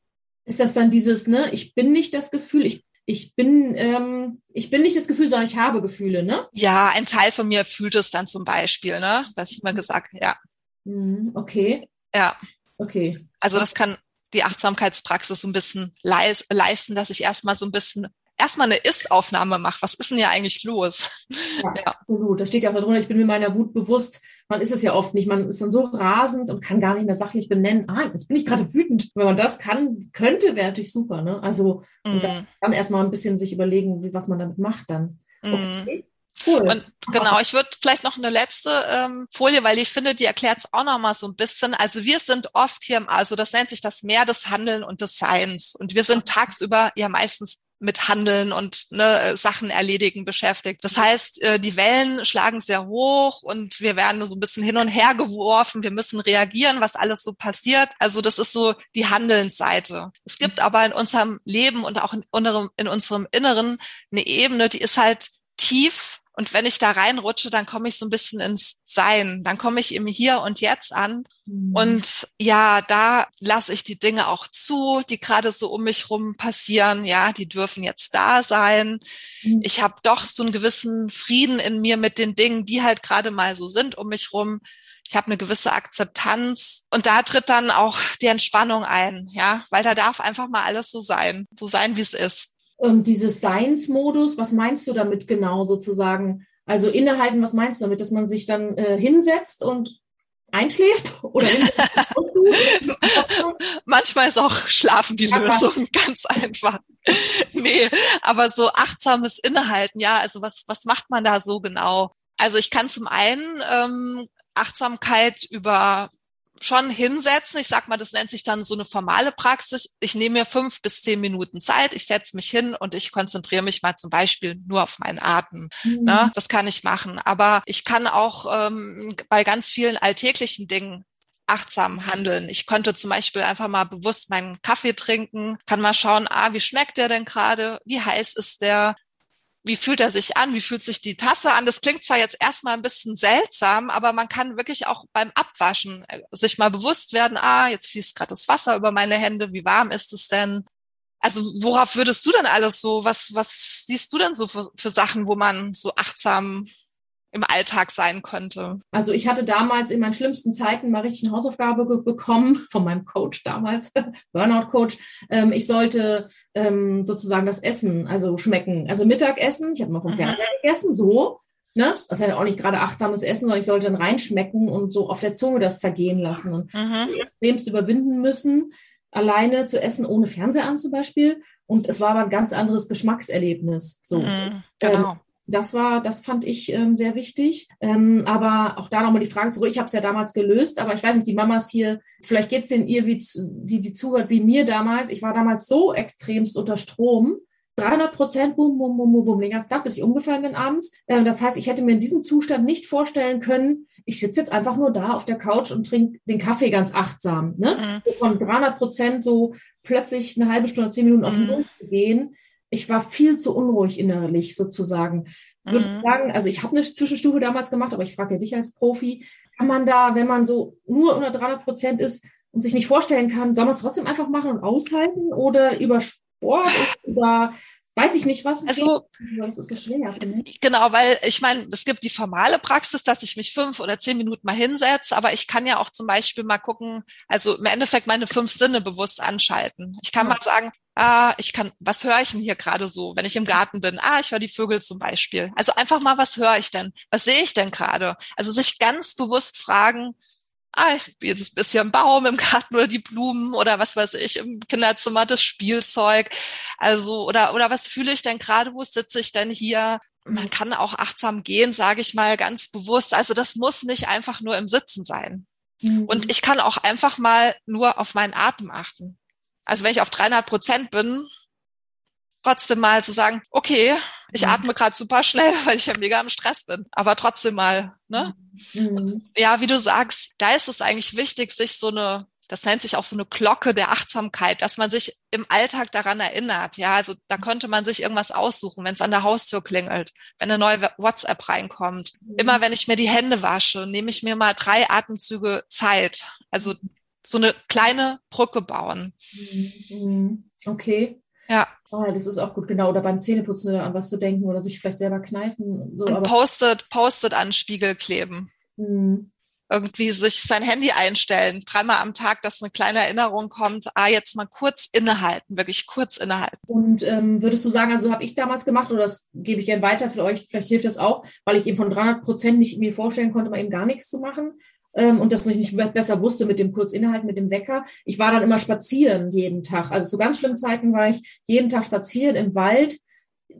Ist das dann dieses, ne, ich bin nicht das Gefühl, ich ich bin, ähm, ich bin nicht das Gefühl, sondern ich habe Gefühle, ne? Ja, ein Teil von mir fühlt es dann zum Beispiel, ne? Was ich mal gesagt, ja. Mhm, okay. Ja. Okay. Also das kann die Achtsamkeitspraxis so ein bisschen leis leisten, dass ich erstmal so ein bisschen erstmal eine Ist-Aufnahme mache. Was ist denn hier eigentlich los? Ja, ja, absolut. Da steht ja auch darunter, ich bin mir meiner Wut bewusst. Man ist es ja oft nicht. Man ist dann so rasend und kann gar nicht mehr sachlich benennen. Ah, jetzt bin ich gerade wütend. Wenn man das kann, könnte, wäre natürlich super. Ne? Also mm. dann erstmal ein bisschen sich überlegen, wie, was man damit macht dann. Mm. Okay. Cool. Und genau, ich würde vielleicht noch eine letzte ähm, Folie, weil ich finde, die erklärt es auch noch mal so ein bisschen. Also wir sind oft hier, also das nennt sich das Meer des Handeln und des Seins. Und wir sind tagsüber ja meistens mit Handeln und ne, Sachen erledigen beschäftigt. Das heißt, äh, die Wellen schlagen sehr hoch und wir werden so ein bisschen hin und her geworfen. Wir müssen reagieren, was alles so passiert. Also das ist so die Handelnsseite. Es gibt aber in unserem Leben und auch in unserem, in unserem Inneren eine Ebene, die ist halt tief und wenn ich da reinrutsche, dann komme ich so ein bisschen ins Sein. Dann komme ich im Hier und Jetzt an. Mhm. Und ja, da lasse ich die Dinge auch zu, die gerade so um mich rum passieren. Ja, die dürfen jetzt da sein. Mhm. Ich habe doch so einen gewissen Frieden in mir mit den Dingen, die halt gerade mal so sind um mich rum. Ich habe eine gewisse Akzeptanz und da tritt dann auch die Entspannung ein, ja, weil da darf einfach mal alles so sein, so sein, wie es ist ähm, dieses Seinsmodus, was meinst du damit genau sozusagen? Also innehalten, was meinst du damit, dass man sich dann äh, hinsetzt und einschläft oder manchmal ist auch Schlafen die Lösung, ganz einfach. nee, aber so achtsames Innehalten, ja, also was, was macht man da so genau? Also ich kann zum einen ähm, Achtsamkeit über schon hinsetzen. Ich sag mal, das nennt sich dann so eine formale Praxis. Ich nehme mir fünf bis zehn Minuten Zeit, ich setze mich hin und ich konzentriere mich mal zum Beispiel nur auf meinen Atem. Mhm. Ne? Das kann ich machen. Aber ich kann auch ähm, bei ganz vielen alltäglichen Dingen achtsam handeln. Ich könnte zum Beispiel einfach mal bewusst meinen Kaffee trinken, kann mal schauen, ah, wie schmeckt der denn gerade? Wie heiß ist der? Wie fühlt er sich an, wie fühlt sich die Tasse an. Das klingt zwar jetzt erstmal ein bisschen seltsam, aber man kann wirklich auch beim Abwaschen äh, sich mal bewusst werden, ah, jetzt fließt gerade das Wasser über meine Hände, wie warm ist es denn? Also worauf würdest du denn alles so, was, was siehst du denn so für, für Sachen, wo man so achtsam im Alltag sein könnte. Also ich hatte damals in meinen schlimmsten Zeiten mal richtig eine Hausaufgabe bekommen von meinem Coach damals, Burnout-Coach. Ähm, ich sollte ähm, sozusagen das Essen, also schmecken. Also Mittagessen, ich habe mal vom mhm. Fernseher gegessen, so. Ne? Das ist ja auch nicht gerade achtsames Essen, sondern ich sollte dann reinschmecken und so auf der Zunge das zergehen lassen. Und mhm. extremst überwinden müssen, alleine zu essen, ohne Fernseher an zum Beispiel. Und es war aber ein ganz anderes Geschmackserlebnis. So. Mhm, genau. Ähm, das war, das fand ich ähm, sehr wichtig. Ähm, aber auch da nochmal die Frage zurück. Ich habe es ja damals gelöst, aber ich weiß nicht, die Mamas hier, vielleicht geht es denen ihr, wie die, die zuhört, wie mir damals. Ich war damals so extremst unter Strom. 300 Prozent, bum, bum, bum, bum, bum, den ganzen Tag, bis ich umgefallen bin abends. Ähm, das heißt, ich hätte mir in diesem Zustand nicht vorstellen können, ich sitze jetzt einfach nur da auf der Couch und trinke den Kaffee ganz achtsam. Ne? Mhm. So von 300 Prozent so plötzlich eine halbe Stunde, zehn Minuten auf den Mund mhm. zu gehen ich war viel zu unruhig innerlich sozusagen. Ich würde mhm. sagen, also ich habe eine Zwischenstufe damals gemacht, aber ich frage ja dich als Profi, kann man da, wenn man so nur unter 300 Prozent ist und sich nicht vorstellen kann, soll man es trotzdem einfach machen und aushalten oder über Sport oder weiß ich nicht was. Also das ist so schwer. Genau, weil ich meine, es gibt die formale Praxis, dass ich mich fünf oder zehn Minuten mal hinsetze, aber ich kann ja auch zum Beispiel mal gucken, also im Endeffekt meine fünf Sinne bewusst anschalten. Ich kann ja. mal sagen, ah, ich kann, was höre ich denn hier gerade so, wenn ich im Garten bin? Ah, ich höre die Vögel zum Beispiel. Also einfach mal, was höre ich denn? Was sehe ich denn gerade? Also sich ganz bewusst fragen, ah, jetzt ist hier ein Baum im Garten oder die Blumen oder was weiß ich, im Kinderzimmer das Spielzeug. Also, oder, oder was fühle ich denn gerade, wo sitze ich denn hier? Man kann auch achtsam gehen, sage ich mal ganz bewusst. Also das muss nicht einfach nur im Sitzen sein. Mhm. Und ich kann auch einfach mal nur auf meinen Atem achten. Also wenn ich auf 300 Prozent bin, trotzdem mal zu sagen, okay, ich mhm. atme gerade super schnell, weil ich ja mega im Stress bin, aber trotzdem mal, ne? Mhm. Ja, wie du sagst, da ist es eigentlich wichtig, sich so eine das nennt sich auch so eine Glocke der Achtsamkeit, dass man sich im Alltag daran erinnert. Ja, also da könnte man sich irgendwas aussuchen, wenn es an der Haustür klingelt, wenn eine neue WhatsApp reinkommt. Mhm. Immer wenn ich mir die Hände wasche, nehme ich mir mal drei Atemzüge Zeit. Also so eine kleine Brücke bauen. Mhm. Okay. Ja. Oh, das ist auch gut, genau. Oder beim Zähneputzen oder an was zu denken oder sich vielleicht selber kneifen. So, Und postet, postet an Spiegel kleben. Mhm. Irgendwie sich sein Handy einstellen, dreimal am Tag, dass eine kleine Erinnerung kommt, ah, jetzt mal kurz innehalten, wirklich kurz innehalten. Und ähm, würdest du sagen, also habe ich es damals gemacht oder das gebe ich gerne weiter für euch, vielleicht hilft das auch, weil ich eben von 300 Prozent nicht mir vorstellen konnte, mal eben gar nichts zu machen ähm, und das ich nicht besser wusste mit dem Kurzinhalt, mit dem Wecker. Ich war dann immer spazieren jeden Tag. Also zu ganz schlimmen Zeiten war ich jeden Tag spazieren im Wald.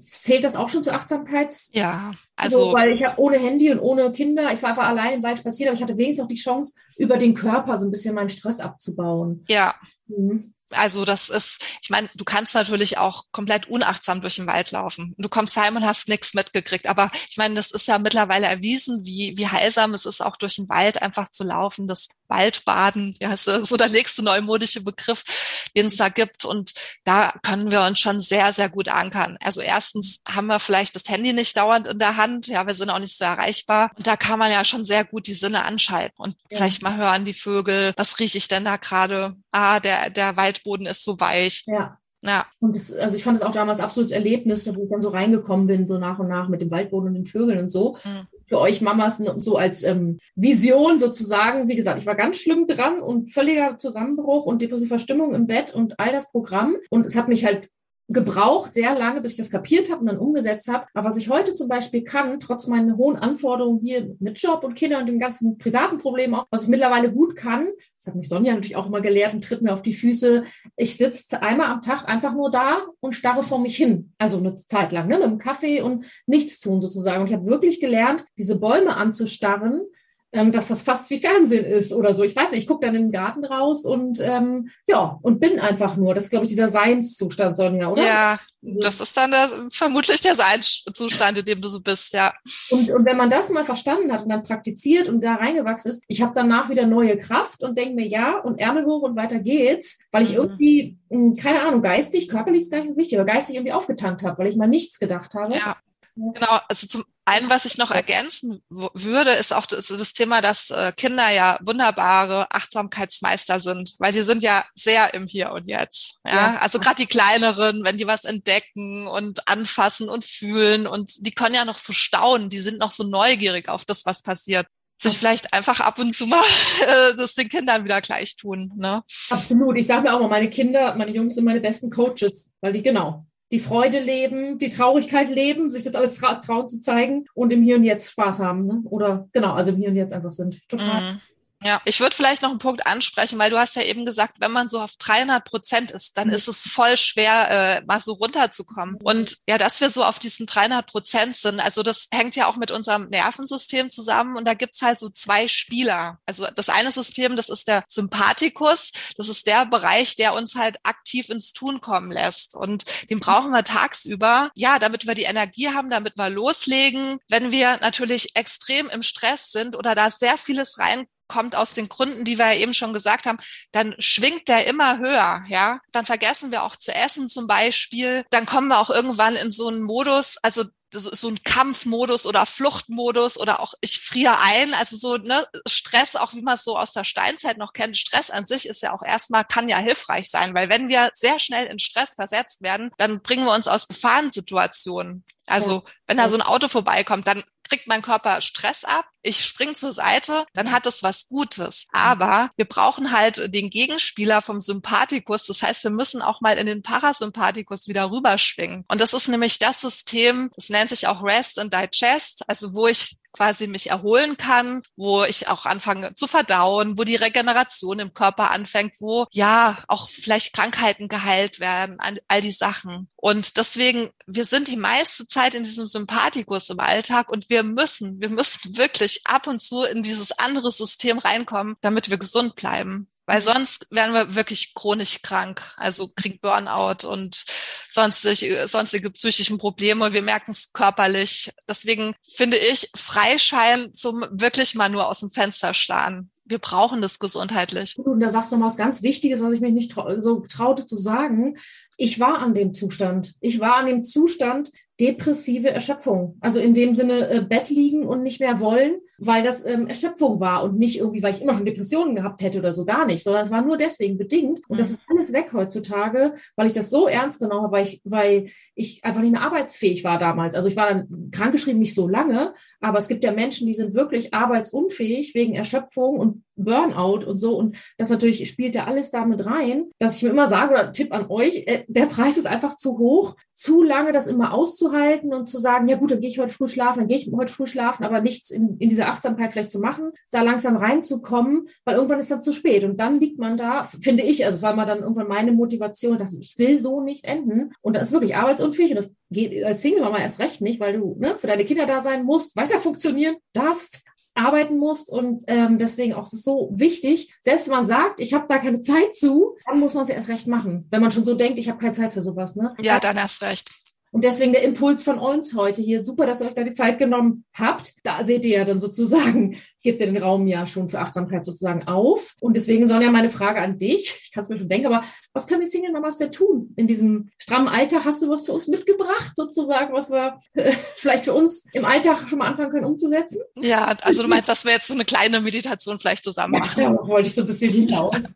Zählt das auch schon zur Achtsamkeit? Ja, also. So, weil ich habe ohne Handy und ohne Kinder, ich war einfach allein im Wald spazieren, aber ich hatte wenigstens auch die Chance, über den Körper so ein bisschen meinen Stress abzubauen. Ja. Mhm. Also das ist, ich meine, du kannst natürlich auch komplett unachtsam durch den Wald laufen. Du kommst heim und hast nichts mitgekriegt. Aber ich meine, das ist ja mittlerweile erwiesen, wie, wie heilsam es ist, auch durch den Wald einfach zu laufen. Das Waldbaden, ja, ist so der nächste neumodische Begriff, den es da gibt. Und da können wir uns schon sehr, sehr gut ankern. Also erstens haben wir vielleicht das Handy nicht dauernd in der Hand. Ja, wir sind auch nicht so erreichbar. Und da kann man ja schon sehr gut die Sinne anschalten und ja. vielleicht mal hören, die Vögel, was rieche ich denn da gerade? Ah, der, der Waldboden ist so weich. Ja. Ja. Und das, also ich fand es auch damals absolutes Erlebnis, wo ich dann so reingekommen bin, so nach und nach mit dem Waldboden und den Vögeln und so. Mhm für euch Mamas so als ähm, Vision sozusagen. Wie gesagt, ich war ganz schlimm dran und völliger Zusammenbruch und depressiver Stimmung im Bett und all das Programm. Und es hat mich halt gebraucht, sehr lange, bis ich das kapiert habe und dann umgesetzt habe. Aber was ich heute zum Beispiel kann, trotz meinen hohen Anforderungen hier mit Job und Kindern und den ganzen privaten Problemen auch, was ich mittlerweile gut kann, das hat mich Sonja natürlich auch immer gelehrt und tritt mir auf die Füße, ich sitze einmal am Tag einfach nur da und starre vor mich hin. Also eine Zeit lang, ne, mit einem Kaffee und nichts tun sozusagen. Und ich habe wirklich gelernt, diese Bäume anzustarren dass das fast wie Fernsehen ist oder so. Ich weiß nicht, ich gucke dann in den Garten raus und ähm, ja, und bin einfach nur. Das ist, glaube ich, dieser Seinszustand, Sonja, oder? Ja, das ist dann der, vermutlich der Seinszustand, in dem du so bist, ja. Und, und wenn man das mal verstanden hat und dann praktiziert und da reingewachsen ist, ich habe danach wieder neue Kraft und denke mir, ja, und Ärmel hoch und weiter geht's, weil ich mhm. irgendwie, hm, keine Ahnung, geistig, körperlich ist gar nicht wichtig, aber geistig irgendwie aufgetankt habe, weil ich mal nichts gedacht habe. Ja. Genau, also zum einen, was ich noch ergänzen würde, ist auch das, das, Thema, dass äh, Kinder ja wunderbare Achtsamkeitsmeister sind, weil die sind ja sehr im Hier und Jetzt. Ja, ja. also gerade die kleineren, wenn die was entdecken und anfassen und fühlen und die können ja noch so staunen, die sind noch so neugierig auf das, was passiert sich vielleicht einfach ab und zu mal äh, das den Kindern wieder gleich tun. Ne? Absolut. Ich sage mir auch mal, meine Kinder, meine Jungs sind meine besten Coaches, weil die genau die Freude leben, die Traurigkeit leben, sich das alles tra trauen zu zeigen und im Hier und Jetzt Spaß haben. Ne? Oder genau, also im Hier und Jetzt einfach sind. Total. Mm. Ja, ich würde vielleicht noch einen Punkt ansprechen, weil du hast ja eben gesagt, wenn man so auf 300 Prozent ist, dann mhm. ist es voll schwer, äh, mal so runterzukommen. Und ja, dass wir so auf diesen 300 Prozent sind, also das hängt ja auch mit unserem Nervensystem zusammen und da gibt's halt so zwei Spieler. Also das eine System, das ist der Sympathikus, das ist der Bereich, der uns halt aktiv ins Tun kommen lässt und den brauchen wir tagsüber, ja, damit wir die Energie haben, damit wir loslegen. Wenn wir natürlich extrem im Stress sind oder da sehr vieles rein kommt aus den Gründen, die wir ja eben schon gesagt haben, dann schwingt der immer höher, ja. Dann vergessen wir auch zu essen zum Beispiel. Dann kommen wir auch irgendwann in so einen Modus, also so ein Kampfmodus oder Fluchtmodus oder auch ich friere ein, also so ne, Stress, auch wie man es so aus der Steinzeit noch kennt. Stress an sich ist ja auch erstmal, kann ja hilfreich sein, weil wenn wir sehr schnell in Stress versetzt werden, dann bringen wir uns aus Gefahrensituationen. Also wenn da so ein Auto vorbeikommt, dann kriegt mein Körper Stress ab, ich spring zur Seite, dann hat es was Gutes. Aber wir brauchen halt den Gegenspieler vom Sympathikus. Das heißt, wir müssen auch mal in den Parasympathikus wieder rüberschwingen. Und das ist nämlich das System, das nennt sich auch Rest and Digest, also wo ich quasi mich erholen kann, wo ich auch anfange zu verdauen, wo die Regeneration im Körper anfängt, wo ja auch vielleicht Krankheiten geheilt werden, all die Sachen. Und deswegen, wir sind die meiste Zeit in diesem Sympathikus im Alltag und wir müssen, wir müssen wirklich ab und zu in dieses andere System reinkommen, damit wir gesund bleiben. Weil sonst werden wir wirklich chronisch krank, also kriegen Burnout und sonstige, sonstige psychischen Probleme. Wir merken es körperlich. Deswegen finde ich Freischein zum wirklich mal nur aus dem Fenster starren. Wir brauchen das gesundheitlich. Und da sagst du mal was ganz Wichtiges, was ich mich nicht trau so traute zu sagen. Ich war an dem Zustand. Ich war an dem Zustand depressive Erschöpfung. Also in dem Sinne äh, Bett liegen und nicht mehr wollen weil das ähm, Erschöpfung war und nicht irgendwie, weil ich immer schon Depressionen gehabt hätte oder so gar nicht, sondern es war nur deswegen bedingt. Und das mhm. ist alles weg heutzutage, weil ich das so ernst genommen habe, weil ich, weil ich einfach nicht mehr arbeitsfähig war damals. Also ich war dann krankgeschrieben nicht so lange, aber es gibt ja Menschen, die sind wirklich arbeitsunfähig wegen Erschöpfung und Burnout und so. Und das natürlich spielt ja alles damit rein, dass ich mir immer sage, oder Tipp an euch, äh, der Preis ist einfach zu hoch, zu lange das immer auszuhalten und zu sagen, ja gut, dann gehe ich heute früh schlafen, dann gehe ich heute früh schlafen, aber nichts in, in dieser Achtsamkeit vielleicht zu machen, da langsam reinzukommen, weil irgendwann ist dann zu spät. Und dann liegt man da, finde ich, also es war mal dann irgendwann meine Motivation, dass ich will so nicht enden. Und dann ist wirklich arbeitsunfähig und das geht als Single-Mama erst recht nicht, weil du ne, für deine Kinder da sein musst, weiter funktionieren darfst, arbeiten musst und ähm, deswegen auch ist es so wichtig, selbst wenn man sagt, ich habe da keine Zeit zu, dann muss man es ja erst recht machen, wenn man schon so denkt, ich habe keine Zeit für sowas. Ne? Ja, dann erst recht. Und deswegen der Impuls von uns heute hier. Super, dass ihr euch da die Zeit genommen habt. Da seht ihr ja dann sozusagen, gebt ihr den Raum ja schon für Achtsamkeit sozusagen auf. Und deswegen, Sonja, meine Frage an dich. Ich kann es mir schon denken, aber was können wir Single Mamas denn tun in diesem strammen Alltag? Hast du was für uns mitgebracht sozusagen, was wir äh, vielleicht für uns im Alltag schon mal anfangen können umzusetzen? Ja, also du meinst, dass wir jetzt so eine kleine Meditation vielleicht zusammen machen? Ja, da wollte ich so ein bisschen hinlaufen.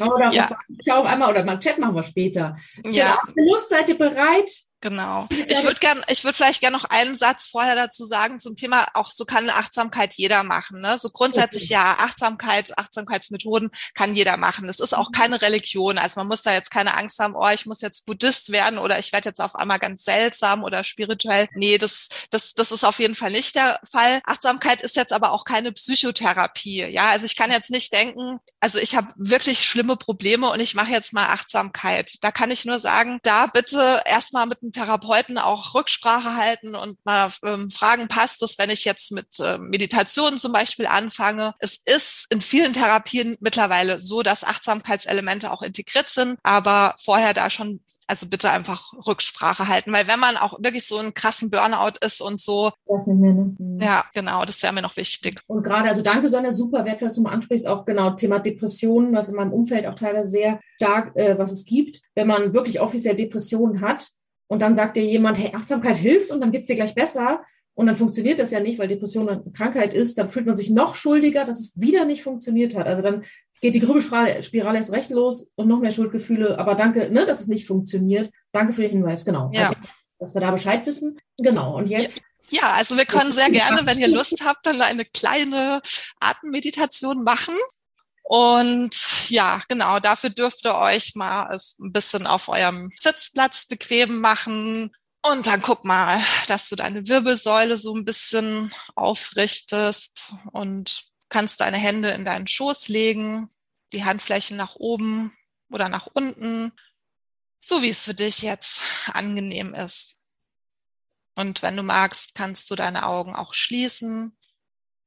Oder ja. ich auch einmal oder mal Chat machen wir später. Ja. Genau. Lust, seid ihr bereit? Genau. Ich würde gern, ich würde vielleicht gerne noch einen Satz vorher dazu sagen zum Thema, auch so kann Achtsamkeit jeder machen. Ne? So grundsätzlich okay. ja, Achtsamkeit, Achtsamkeitsmethoden kann jeder machen. Es ist auch keine Religion. Also man muss da jetzt keine Angst haben, oh, ich muss jetzt Buddhist werden oder ich werde jetzt auf einmal ganz seltsam oder spirituell. Nee, das, das, das ist auf jeden Fall nicht der Fall. Achtsamkeit ist jetzt aber auch keine Psychotherapie. Ja, also ich kann jetzt nicht denken, also ich habe wirklich schlimme Probleme und ich mache jetzt mal Achtsamkeit. Da kann ich nur sagen, da bitte erstmal mit einem Therapeuten auch Rücksprache halten und mal ähm, fragen, passt das, wenn ich jetzt mit äh, Meditation zum Beispiel anfange? Es ist in vielen Therapien mittlerweile so, dass Achtsamkeitselemente auch integriert sind, aber vorher da schon also bitte einfach Rücksprache halten, weil wenn man auch wirklich so einen krassen Burnout ist und so. Das nicht mehr, ne? Mhm. Ja, genau, das wäre mir noch wichtig. Und gerade, also danke Sonja, super wertvoll, mal ansprichst, auch genau Thema Depressionen, was in meinem Umfeld auch teilweise sehr stark, äh, was es gibt. Wenn man wirklich offiziell Depressionen hat, und dann sagt dir jemand, hey, Achtsamkeit hilft und dann geht's dir gleich besser. Und dann funktioniert das ja nicht, weil Depression eine Krankheit ist. Dann fühlt man sich noch schuldiger, dass es wieder nicht funktioniert hat. Also dann geht die Grübelspirale erst recht los und noch mehr Schuldgefühle. Aber danke, ne, dass es nicht funktioniert. Danke für den Hinweis, genau. Ja. Also, dass wir da Bescheid wissen. Genau. Und jetzt. Ja, also wir können sehr gerne, wenn ihr Lust habt, dann eine kleine Atemmeditation machen. Und ja, genau, dafür dürft ihr euch mal ein bisschen auf eurem Sitzplatz bequem machen. Und dann guck mal, dass du deine Wirbelsäule so ein bisschen aufrichtest und kannst deine Hände in deinen Schoß legen, die Handflächen nach oben oder nach unten, so wie es für dich jetzt angenehm ist. Und wenn du magst, kannst du deine Augen auch schließen.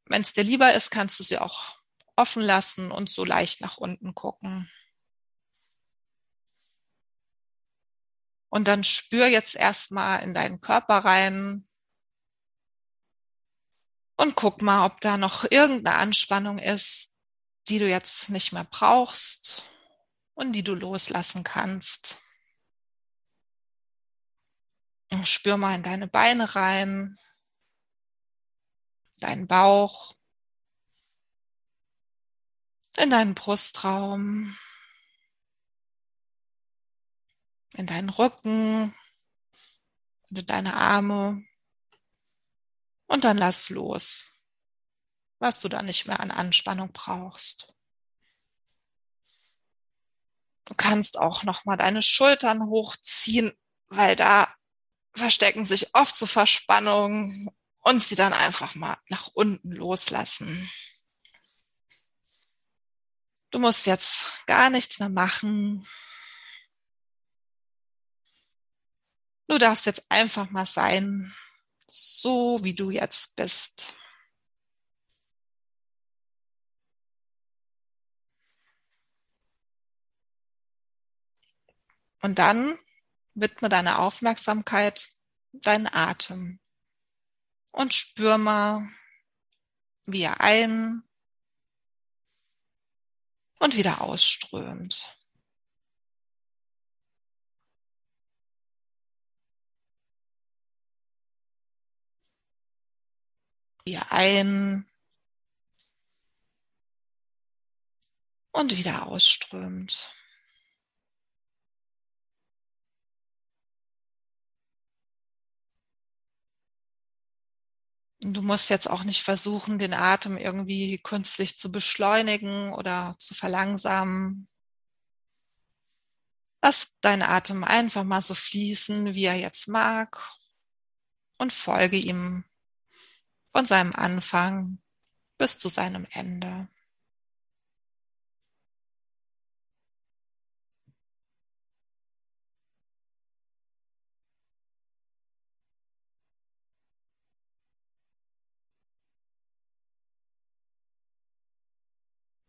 Wenn es dir lieber ist, kannst du sie auch offen lassen und so leicht nach unten gucken. Und dann spür jetzt erstmal in deinen Körper rein und guck mal, ob da noch irgendeine Anspannung ist, die du jetzt nicht mehr brauchst und die du loslassen kannst. Und spür mal in deine Beine rein, deinen Bauch in deinen Brustraum, in deinen Rücken, in deine Arme und dann lass los, was du da nicht mehr an Anspannung brauchst. Du kannst auch noch mal deine Schultern hochziehen, weil da verstecken sich oft so Verspannungen und sie dann einfach mal nach unten loslassen. Du musst jetzt gar nichts mehr machen. Du darfst jetzt einfach mal sein, so wie du jetzt bist. Und dann widme deine Aufmerksamkeit deinen Atem und spür mal, wie er ein und wieder ausströmt. Hier ein und wieder ausströmt. Du musst jetzt auch nicht versuchen, den Atem irgendwie künstlich zu beschleunigen oder zu verlangsamen. Lass deinen Atem einfach mal so fließen, wie er jetzt mag und folge ihm von seinem Anfang bis zu seinem Ende.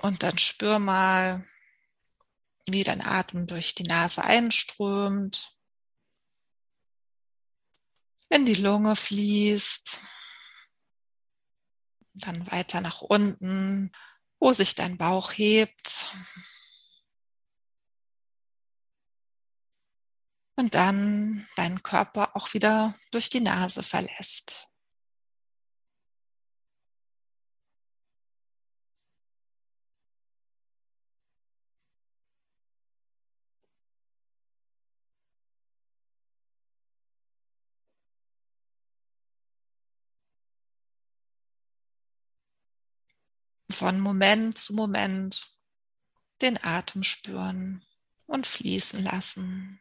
Und dann spür mal, wie dein Atem durch die Nase einströmt, wenn die Lunge fließt, dann weiter nach unten, wo sich dein Bauch hebt. Und dann deinen Körper auch wieder durch die Nase verlässt. Von Moment zu Moment den Atem spüren und fließen lassen.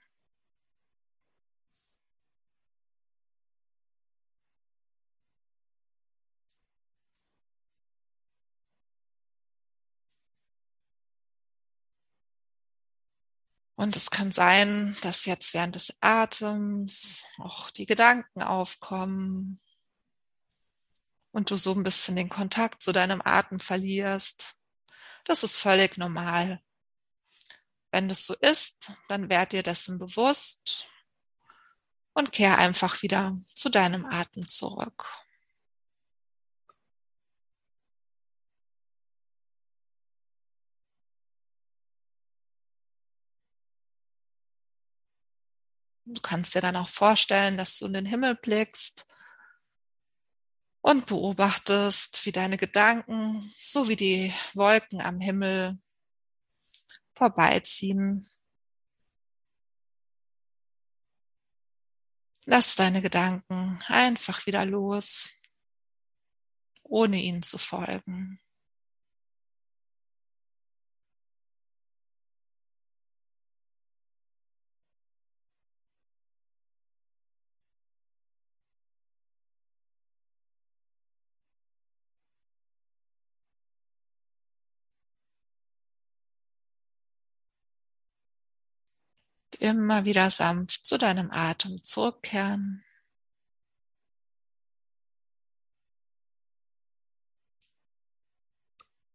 Und es kann sein, dass jetzt während des Atems auch die Gedanken aufkommen, und du so ein bisschen den Kontakt zu deinem Atem verlierst. Das ist völlig normal. Wenn das so ist, dann werd dir dessen bewusst und kehr einfach wieder zu deinem Atem zurück. Du kannst dir dann auch vorstellen, dass du in den Himmel blickst und beobachtest, wie deine Gedanken so wie die Wolken am Himmel vorbeiziehen. Lass deine Gedanken einfach wieder los, ohne ihnen zu folgen. Immer wieder sanft zu deinem Atem zurückkehren.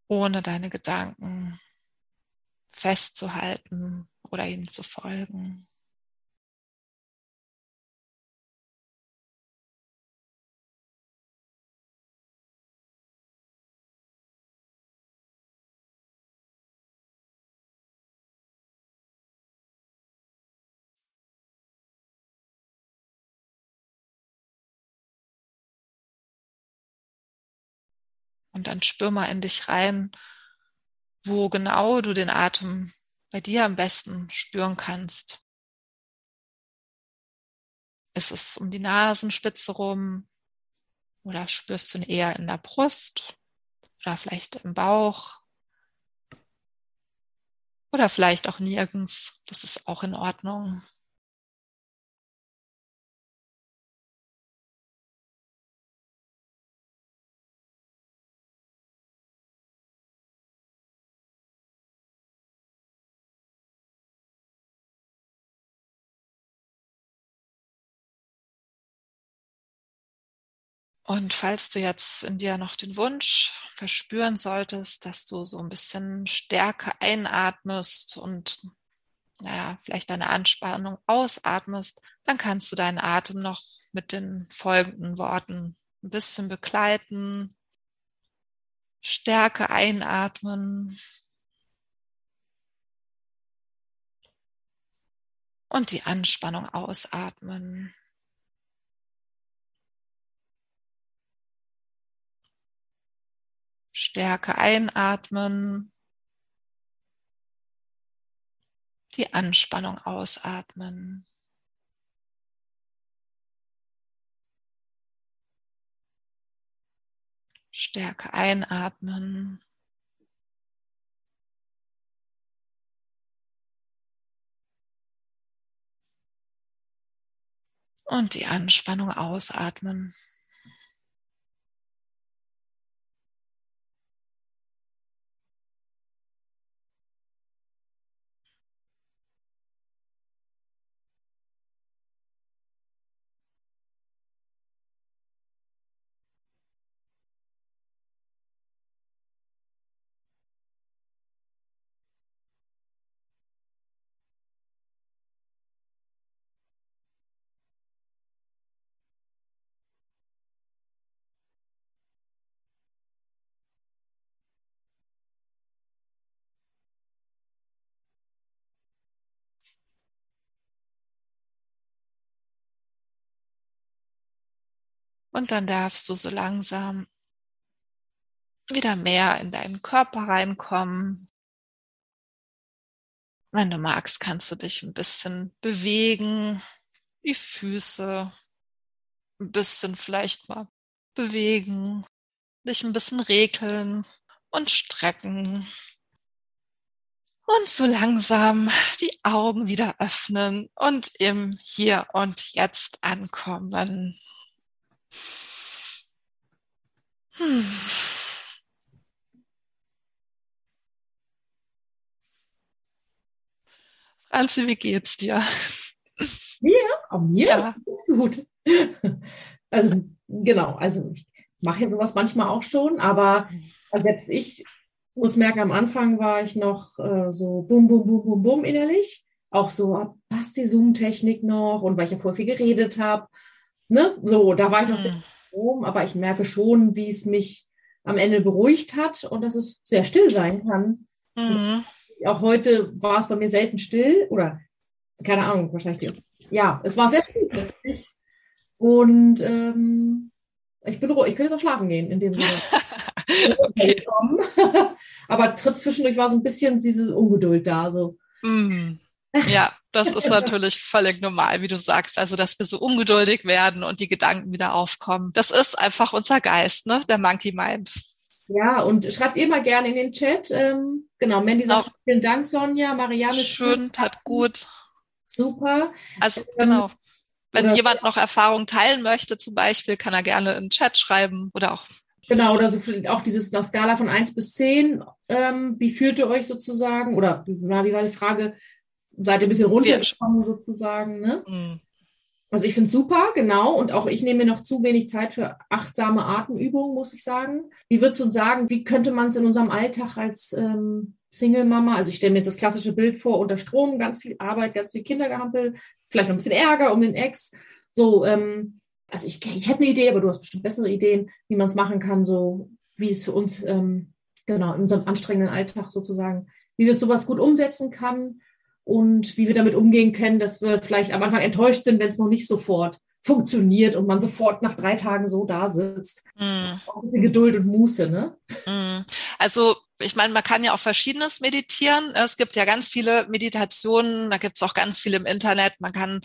Ohne deine Gedanken festzuhalten oder ihnen zu folgen. Und dann spür mal in dich rein, wo genau du den Atem bei dir am besten spüren kannst. Ist es um die Nasenspitze rum oder spürst du ihn eher in der Brust oder vielleicht im Bauch oder vielleicht auch nirgends. Das ist auch in Ordnung. Und falls du jetzt in dir noch den Wunsch verspüren solltest, dass du so ein bisschen Stärke einatmest und naja, vielleicht deine Anspannung ausatmest, dann kannst du deinen Atem noch mit den folgenden Worten ein bisschen begleiten. Stärke einatmen. Und die Anspannung ausatmen. Stärke einatmen. Die Anspannung ausatmen. Stärke einatmen. Und die Anspannung ausatmen. Und dann darfst du so langsam wieder mehr in deinen Körper reinkommen. Wenn du magst, kannst du dich ein bisschen bewegen, die Füße ein bisschen vielleicht mal bewegen, dich ein bisschen regeln und strecken. Und so langsam die Augen wieder öffnen und im Hier und Jetzt ankommen. Hm. Franzi, wie geht's dir? Mir? Auch mir? Ja. Gut. Also, genau, also ich mache ja sowas manchmal auch schon, aber selbst ich muss merken, am Anfang war ich noch äh, so bum, bum, bum, bum, bum innerlich. Auch so, passt die Zoom-Technik noch und weil ich ja vorher viel geredet habe ne, so, da war ich noch sehr rum, aber ich merke schon, wie es mich am Ende beruhigt hat und dass es sehr still sein kann. Mhm. Auch heute war es bei mir selten still oder keine Ahnung, wahrscheinlich. Ja, es war sehr still plötzlich. Und ähm, ich bin ruhig. Ich könnte jetzt auch schlafen gehen, in dem Sinne. Aber zwischendurch war so ein bisschen diese Ungeduld da. So. Mm. Ja, das ist natürlich völlig normal, wie du sagst. Also, dass wir so ungeduldig werden und die Gedanken wieder aufkommen. Das ist einfach unser Geist, ne? Der Monkey Mind. Ja, und schreibt ihr mal gerne in den Chat. Ähm, genau, Mandy sagt, genau. vielen Dank, Sonja. Marianne. Schön, tat gut. Super. Also, ähm, genau. Wenn oder, jemand noch Erfahrungen teilen möchte, zum Beispiel, kann er gerne in den Chat schreiben oder auch Genau, oder so auch dieses nach Skala von eins bis zehn. Ähm, wie fühlt ihr euch sozusagen? Oder wie war die Frage? Seid ihr ein bisschen runtergekommen sozusagen, ne? Mhm. Also ich finde es super, genau. Und auch ich nehme mir noch zu wenig Zeit für achtsame Atemübungen, muss ich sagen. Wie würdest du sagen, wie könnte man es in unserem Alltag als ähm, Single-Mama, also ich stelle mir jetzt das klassische Bild vor, unter Strom, ganz viel Arbeit, ganz viel Kindergehampel, vielleicht noch ein bisschen Ärger um den Ex. So, ähm, also ich, ich hätte eine Idee, aber du hast bestimmt bessere Ideen, wie man es machen kann, so wie es für uns, ähm, genau, in unserem anstrengenden Alltag sozusagen, wie wir sowas gut umsetzen kann und wie wir damit umgehen können, dass wir vielleicht am Anfang enttäuscht sind, wenn es noch nicht sofort funktioniert und man sofort nach drei Tagen so da sitzt. Mm. Geduld und Muße, ne? Mm. Also ich meine, man kann ja auch verschiedenes meditieren. Es gibt ja ganz viele Meditationen, da gibt es auch ganz viele im Internet. Man kann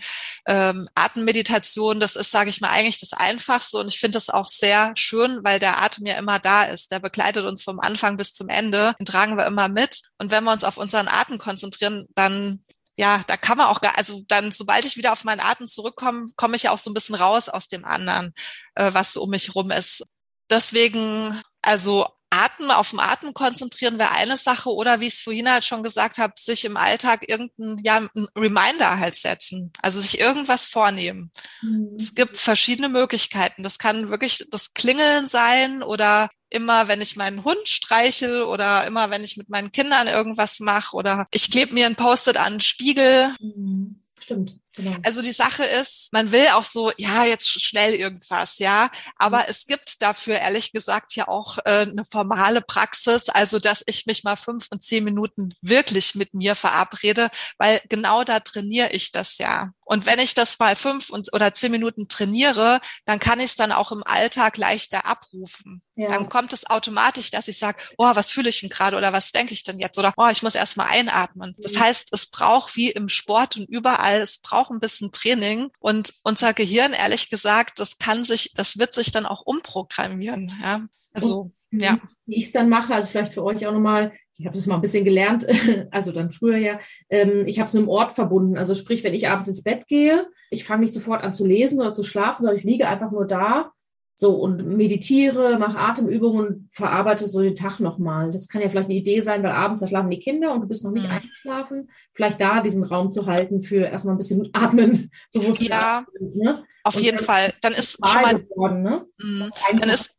ähm, Atemmeditation, das ist, sage ich mal, eigentlich das Einfachste. Und ich finde das auch sehr schön, weil der Atem ja immer da ist. Der begleitet uns vom Anfang bis zum Ende. Den tragen wir immer mit. Und wenn wir uns auf unseren Atem konzentrieren, dann ja, da kann man auch, gar, also dann, sobald ich wieder auf meinen Atem zurückkomme, komme ich ja auch so ein bisschen raus aus dem anderen, äh, was so um mich rum ist. Deswegen, also Atem, auf dem Atem konzentrieren wäre eine Sache oder wie ich es vorhin halt schon gesagt habe, sich im Alltag irgendein ja, ein Reminder halt setzen, also sich irgendwas vornehmen. Mhm. Es gibt verschiedene Möglichkeiten. Das kann wirklich das Klingeln sein oder immer, wenn ich meinen Hund streichel oder immer, wenn ich mit meinen Kindern irgendwas mache oder ich klebe mir ein Post-it an den Spiegel. Mhm. Stimmt. Genau. Also die Sache ist, man will auch so, ja, jetzt schnell irgendwas, ja. Aber mhm. es gibt dafür ehrlich gesagt ja auch äh, eine formale Praxis, also dass ich mich mal fünf und zehn Minuten wirklich mit mir verabrede, weil genau da trainiere ich das ja. Und wenn ich das mal fünf und, oder zehn Minuten trainiere, dann kann ich es dann auch im Alltag leichter abrufen. Ja. Dann kommt es automatisch, dass ich sage, oh, was fühle ich denn gerade oder was denke ich denn jetzt? Oder oh, ich muss erst mal einatmen. Das mhm. heißt, es braucht wie im Sport und überall, es braucht ein bisschen Training. Und unser Gehirn, ehrlich gesagt, das kann sich, das wird sich dann auch umprogrammieren. Ja. Also, und, ja. Wie ich es dann mache, also vielleicht für euch auch nochmal, ich habe das mal ein bisschen gelernt, also dann früher ja, ähm, ich habe es mit einem Ort verbunden. Also sprich, wenn ich abends ins Bett gehe, ich fange nicht sofort an zu lesen oder zu schlafen, sondern ich liege einfach nur da so und meditiere, mache Atemübungen und verarbeite so den Tag nochmal. Das kann ja vielleicht eine Idee sein, weil abends da schlafen die Kinder und du bist noch nicht mhm. eingeschlafen. Vielleicht da diesen Raum zu halten für erstmal ein bisschen atmen, bewusst. Ja, atmen, ne? auf und jeden Fall. Dann ist schon mal, geworden, ne? Mhm. dann ist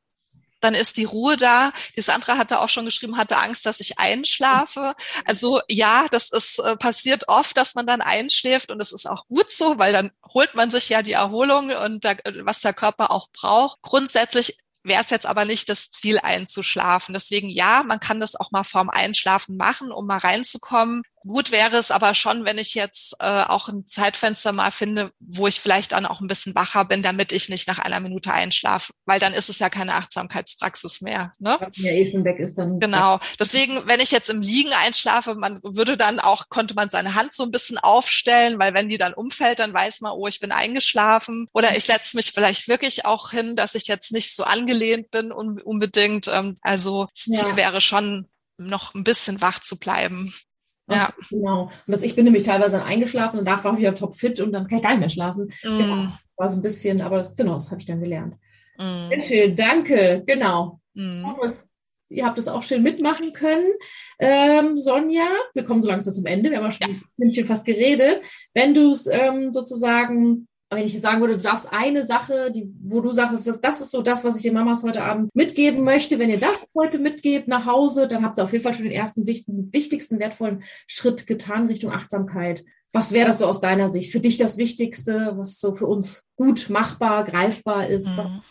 dann ist die Ruhe da. Die Sandra hatte auch schon geschrieben, hatte Angst, dass ich einschlafe. Also ja, das ist äh, passiert oft, dass man dann einschläft und das ist auch gut so, weil dann holt man sich ja die Erholung und da, was der Körper auch braucht. Grundsätzlich wäre es jetzt aber nicht das Ziel einzuschlafen. Deswegen ja, man kann das auch mal vorm Einschlafen machen, um mal reinzukommen. Gut wäre es aber schon, wenn ich jetzt äh, auch ein Zeitfenster mal finde, wo ich vielleicht dann auch ein bisschen wacher bin, damit ich nicht nach einer Minute einschlafe, weil dann ist es ja keine Achtsamkeitspraxis mehr. Ne? Ja, eh schon weg ist dann. Genau. Deswegen, wenn ich jetzt im Liegen einschlafe, man würde dann auch, konnte man seine Hand so ein bisschen aufstellen, weil wenn die dann umfällt, dann weiß man, oh, ich bin eingeschlafen. Oder ich setze mich vielleicht wirklich auch hin, dass ich jetzt nicht so angelehnt bin unbedingt. Ähm, also das Ziel ja. wäre schon, noch ein bisschen wach zu bleiben. Ja. Genau. Und das, ich bin nämlich teilweise dann eingeschlafen und danach war ich wieder topfit und dann kann ich gar nicht mehr schlafen. Mm. Genau. War so ein bisschen, aber genau, das habe ich dann gelernt. Mm. Sehr schön, danke. Genau. Mm. Ihr habt es auch schön mitmachen können. Ähm, Sonja, wir kommen so langsam zum Ende. Wir haben auch schon ja. fast geredet. Wenn du es ähm, sozusagen wenn ich sagen würde, du darfst eine Sache, die, wo du sagst, das, das ist so das, was ich den Mamas heute Abend mitgeben möchte. Wenn ihr das heute mitgebt nach Hause, dann habt ihr auf jeden Fall schon den ersten wichtigsten, wertvollen Schritt getan Richtung Achtsamkeit. Was wäre das so aus deiner Sicht? Für dich das Wichtigste, was so für uns gut machbar, greifbar ist? Mhm.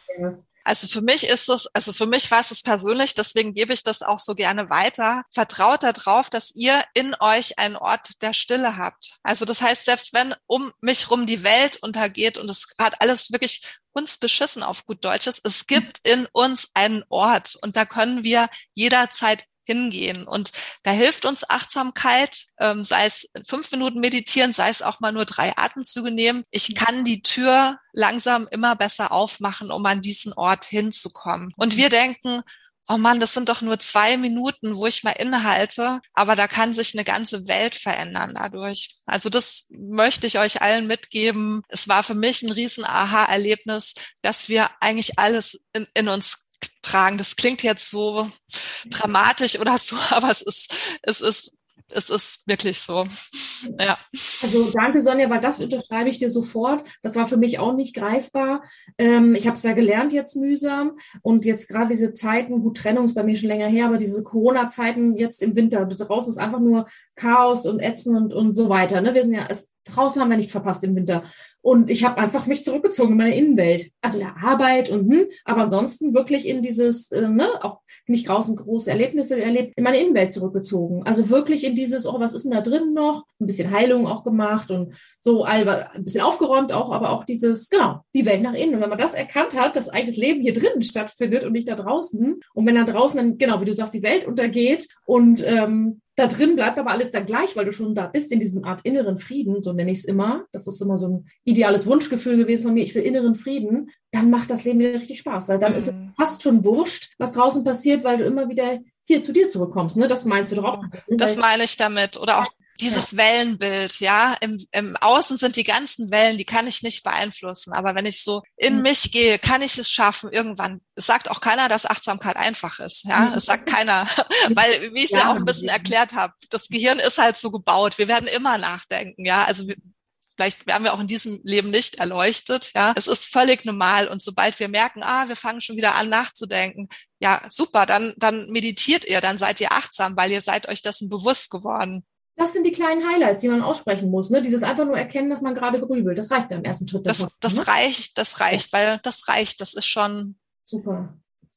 Also für mich ist es, also für mich war es persönlich, deswegen gebe ich das auch so gerne weiter. Vertraut darauf, dass ihr in euch einen Ort der Stille habt. Also das heißt, selbst wenn um mich rum die Welt untergeht und es hat alles wirklich uns beschissen auf gut Deutsches, es gibt in uns einen Ort und da können wir jederzeit hingehen. Und da hilft uns Achtsamkeit, ähm, sei es fünf Minuten meditieren, sei es auch mal nur drei Atemzüge nehmen. Ich kann die Tür langsam immer besser aufmachen, um an diesen Ort hinzukommen. Und wir denken, oh Mann, das sind doch nur zwei Minuten, wo ich mal innehalte, aber da kann sich eine ganze Welt verändern dadurch. Also das möchte ich euch allen mitgeben. Es war für mich ein riesen Aha-Erlebnis, dass wir eigentlich alles in, in uns tragen. Das klingt jetzt so dramatisch oder so, aber es ist, es ist es ist wirklich so. Ja. Also danke, Sonja, weil das unterschreibe ich dir sofort. Das war für mich auch nicht greifbar. Ähm, ich habe es ja gelernt jetzt mühsam und jetzt gerade diese Zeiten, gut, Trennung ist bei mir schon länger her, aber diese Corona-Zeiten jetzt im Winter, draußen ist einfach nur Chaos und Ätzen und, und so weiter. Ne? Wir sind ja, es, draußen haben wir nichts verpasst im Winter. Und ich habe einfach mich zurückgezogen in meine Innenwelt. Also ja, Arbeit und hm, aber ansonsten wirklich in dieses, äh, ne, auch nicht draußen große Erlebnisse erlebt, in meine Innenwelt zurückgezogen. Also wirklich in dieses, oh, was ist denn da drin noch? Ein bisschen Heilung auch gemacht und so ein bisschen aufgeräumt auch, aber auch dieses, genau, die Welt nach innen. Und wenn man das erkannt hat, dass eigentlich das Leben hier drinnen stattfindet und nicht da draußen, und wenn da draußen dann, genau, wie du sagst, die Welt untergeht und ähm, da drin bleibt aber alles dann gleich, weil du schon da bist in diesem Art inneren Frieden, so nenne ich es immer. Das ist immer so ein ideales Wunschgefühl gewesen von mir. Ich will inneren Frieden. Dann macht das Leben wieder richtig Spaß, weil dann mhm. ist es mhm. fast schon wurscht, was draußen passiert, weil du immer wieder hier zu dir zurückkommst. Ne? Das meinst du doch auch. Das meine ich damit. Oder auch dieses ja. Wellenbild, ja, im, im Außen sind die ganzen Wellen, die kann ich nicht beeinflussen. Aber wenn ich so in mhm. mich gehe, kann ich es schaffen. Irgendwann, es sagt auch keiner, dass Achtsamkeit einfach ist. Ja, mhm. es sagt keiner, weil, wie ich es ja, ja auch ein bisschen erklärt habe, das Gehirn ist halt so gebaut. Wir werden immer nachdenken. Ja, also vielleicht werden wir auch in diesem Leben nicht erleuchtet. Ja, es ist völlig normal. Und sobald wir merken, ah, wir fangen schon wieder an nachzudenken, ja, super, dann, dann meditiert ihr, dann seid ihr achtsam, weil ihr seid euch dessen bewusst geworden. Das sind die kleinen Highlights, die man aussprechen muss. Ne? Dieses einfach nur erkennen, dass man gerade grübelt. Das reicht ja im ersten Schritt. Das, davon, das ne? reicht, das reicht, weil das reicht. Das ist schon super.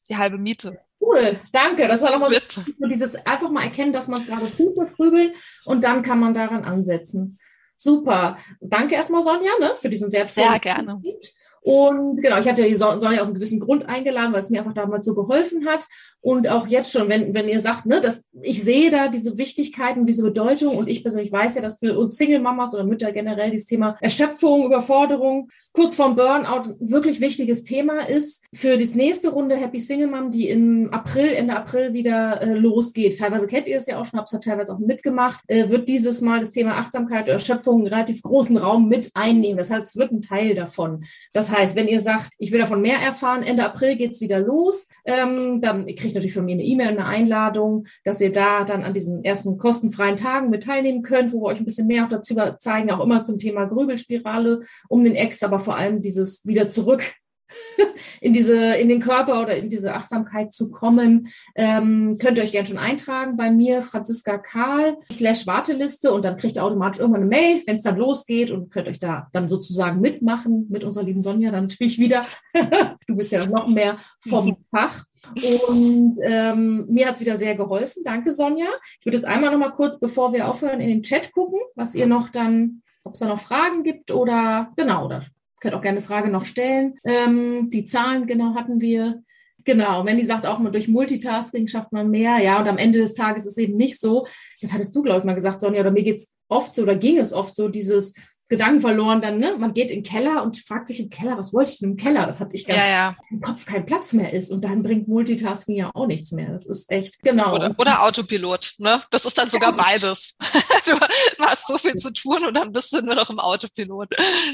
Die halbe Miete. Cool, danke. Das war nochmal so dieses einfach mal erkennen, dass man es gerade tut, das Grübeln, und dann kann man daran ansetzen. Super. Danke erstmal, Sonja, ne, für diesen wertvollen. Sehr gerne. Punkt. Und genau, ich hatte die Sonja aus einem gewissen Grund eingeladen, weil es mir einfach damals so geholfen hat. Und auch jetzt schon, wenn, wenn ihr sagt, ne, dass ich sehe da diese Wichtigkeit und diese Bedeutung und ich persönlich weiß ja, dass für uns Single-Mamas oder Mütter generell dieses Thema Erschöpfung, Überforderung, kurz vorm Burnout wirklich wichtiges Thema ist. Für die nächste Runde Happy Single Mom, die im April, Ende April wieder äh, losgeht. Teilweise kennt ihr es ja auch schon, habt es teilweise auch mitgemacht, äh, wird dieses Mal das Thema Achtsamkeit, Erschöpfung einen relativ großen Raum mit einnehmen. Das heißt, es wird ein Teil davon. Das heißt, wenn ihr sagt, ich will davon mehr erfahren, Ende April geht's wieder los, ähm, dann ihr kriegt natürlich von mir eine E-Mail, eine Einladung, dass ihr da dann an diesen ersten kostenfreien Tagen mit teilnehmen könnt, wo wir euch ein bisschen mehr dazu zeigen, auch immer zum Thema Grübelspirale um den Ex, aber vor allem dieses wieder zurück in diese, in den Körper oder in diese Achtsamkeit zu kommen, ähm, könnt ihr euch gerne schon eintragen bei mir, Franziska Karl, slash Warteliste und dann kriegt ihr automatisch irgendwann eine Mail, wenn es dann losgeht und könnt euch da dann sozusagen mitmachen mit unserer lieben Sonja dann natürlich wieder. du bist ja noch mehr vom Fach. Und ähm, mir hat es wieder sehr geholfen. Danke, Sonja. Ich würde jetzt einmal noch mal kurz, bevor wir aufhören, in den Chat gucken, was ihr noch dann, ob es da noch Fragen gibt oder genau, oder könnt auch gerne eine Frage noch stellen. Ähm, die Zahlen, genau, hatten wir. Genau, Mandy sagt auch mal, durch Multitasking schafft man mehr. Ja, und am Ende des Tages ist es eben nicht so. Das hattest du, glaube ich, mal gesagt, Sonja, oder mir geht es oft so, oder ging es oft so, dieses, Gedanken verloren, dann, ne? Man geht in den Keller und fragt sich im Keller, was wollte ich denn im Keller? Das hatte ich ganz ja, ja. im Kopf kein Platz mehr ist. Und dann bringt Multitasking ja auch nichts mehr. Das ist echt, genau. Oder, oder Autopilot, ne? Das ist dann sogar ja. beides. du hast so viel zu tun und dann bist du nur noch im Autopilot.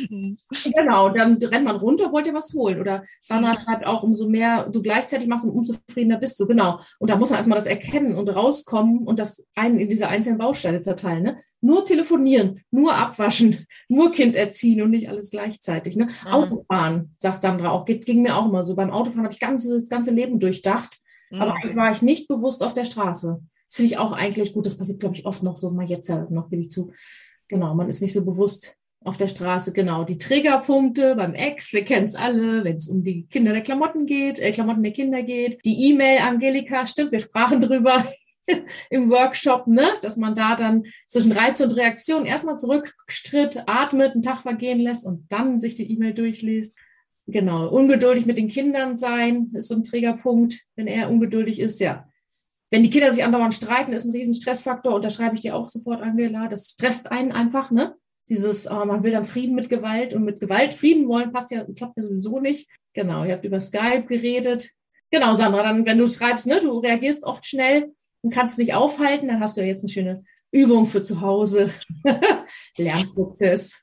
genau, dann rennt man runter, wollt ihr was holen. Oder Sandra schreibt auch, umso mehr du gleichzeitig machst, umso unzufriedener bist du. Genau. Und da muss man erstmal das erkennen und rauskommen und das einen in diese einzelnen Bausteine zerteilen. Ne? Nur telefonieren, nur abwaschen, nur Kind erziehen und nicht alles gleichzeitig. Ne? Mhm. Autofahren, sagt Sandra auch, geht, ging mir auch immer so. Beim Autofahren habe ich ganze, das ganze Leben durchdacht, mhm. aber war ich nicht bewusst auf der Straße. Das finde ich auch eigentlich gut. Das passiert, glaube ich, oft noch so, mal jetzt ja noch, gebe ich zu. Genau, man ist nicht so bewusst auf der Straße, genau. Die Triggerpunkte beim Ex, wir kennen es alle, wenn es um die Kinder der Klamotten geht, äh, Klamotten der Kinder geht. Die E-Mail, Angelika, stimmt, wir sprachen drüber. im Workshop, ne, dass man da dann zwischen Reiz und Reaktion erstmal zurückstritt, atmet, einen Tag vergehen lässt und dann sich die E-Mail durchliest. Genau. Ungeduldig mit den Kindern sein ist so ein Trägerpunkt, wenn er ungeduldig ist, ja. Wenn die Kinder sich andauernd streiten, ist ein riesen Stressfaktor und da schreibe ich dir auch sofort, Angela. Das stresst einen einfach, ne? Dieses, oh, man will dann Frieden mit Gewalt und mit Gewalt Frieden wollen, passt ja, klappt ja sowieso nicht. Genau, ihr habt über Skype geredet. Genau, Sandra, dann, wenn du schreibst, ne, du reagierst oft schnell, und kannst nicht aufhalten, dann hast du ja jetzt eine schöne Übung für zu Hause. Lernprozess.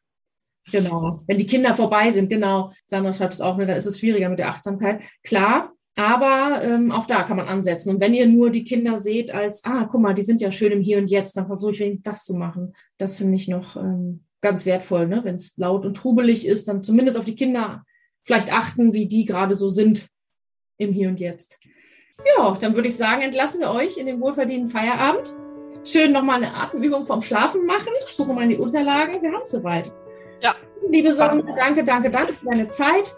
Genau. Wenn die Kinder vorbei sind, genau. Sandra schreibt es auch, ne, dann ist es schwieriger mit der Achtsamkeit. Klar, Aber ähm, auch da kann man ansetzen. Und wenn ihr nur die Kinder seht als, ah, guck mal, die sind ja schön im Hier und Jetzt, dann versuche ich wenigstens das zu machen. Das finde ich noch ähm, ganz wertvoll. Ne? Wenn es laut und trubelig ist, dann zumindest auf die Kinder vielleicht achten, wie die gerade so sind im Hier und Jetzt. Ja, dann würde ich sagen, entlassen wir euch in den wohlverdienten Feierabend. Schön nochmal eine Atemübung vom Schlafen machen. Ich gucke mal in die Unterlagen. Wir haben es soweit. Ja. Liebe Sonne, danke, danke, danke für deine Zeit.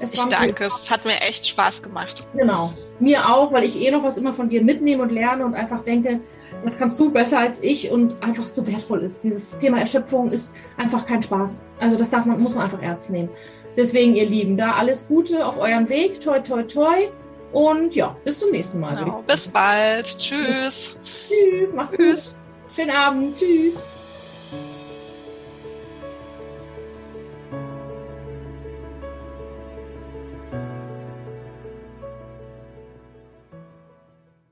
Es ich danke, es hat mir echt Spaß gemacht. Genau, mir auch, weil ich eh noch was immer von dir mitnehme und lerne und einfach denke, das kannst du besser als ich und einfach so wertvoll ist. Dieses Thema Erschöpfung ist einfach kein Spaß. Also das darf man, muss man einfach ernst nehmen. Deswegen, ihr Lieben, da alles Gute auf eurem Weg. Toi, toi, toi. Und ja, bis zum nächsten Mal. Genau. Bis bald. Tschüss. Tschüss. Macht's Tschüss. gut. Schönen Abend. Tschüss.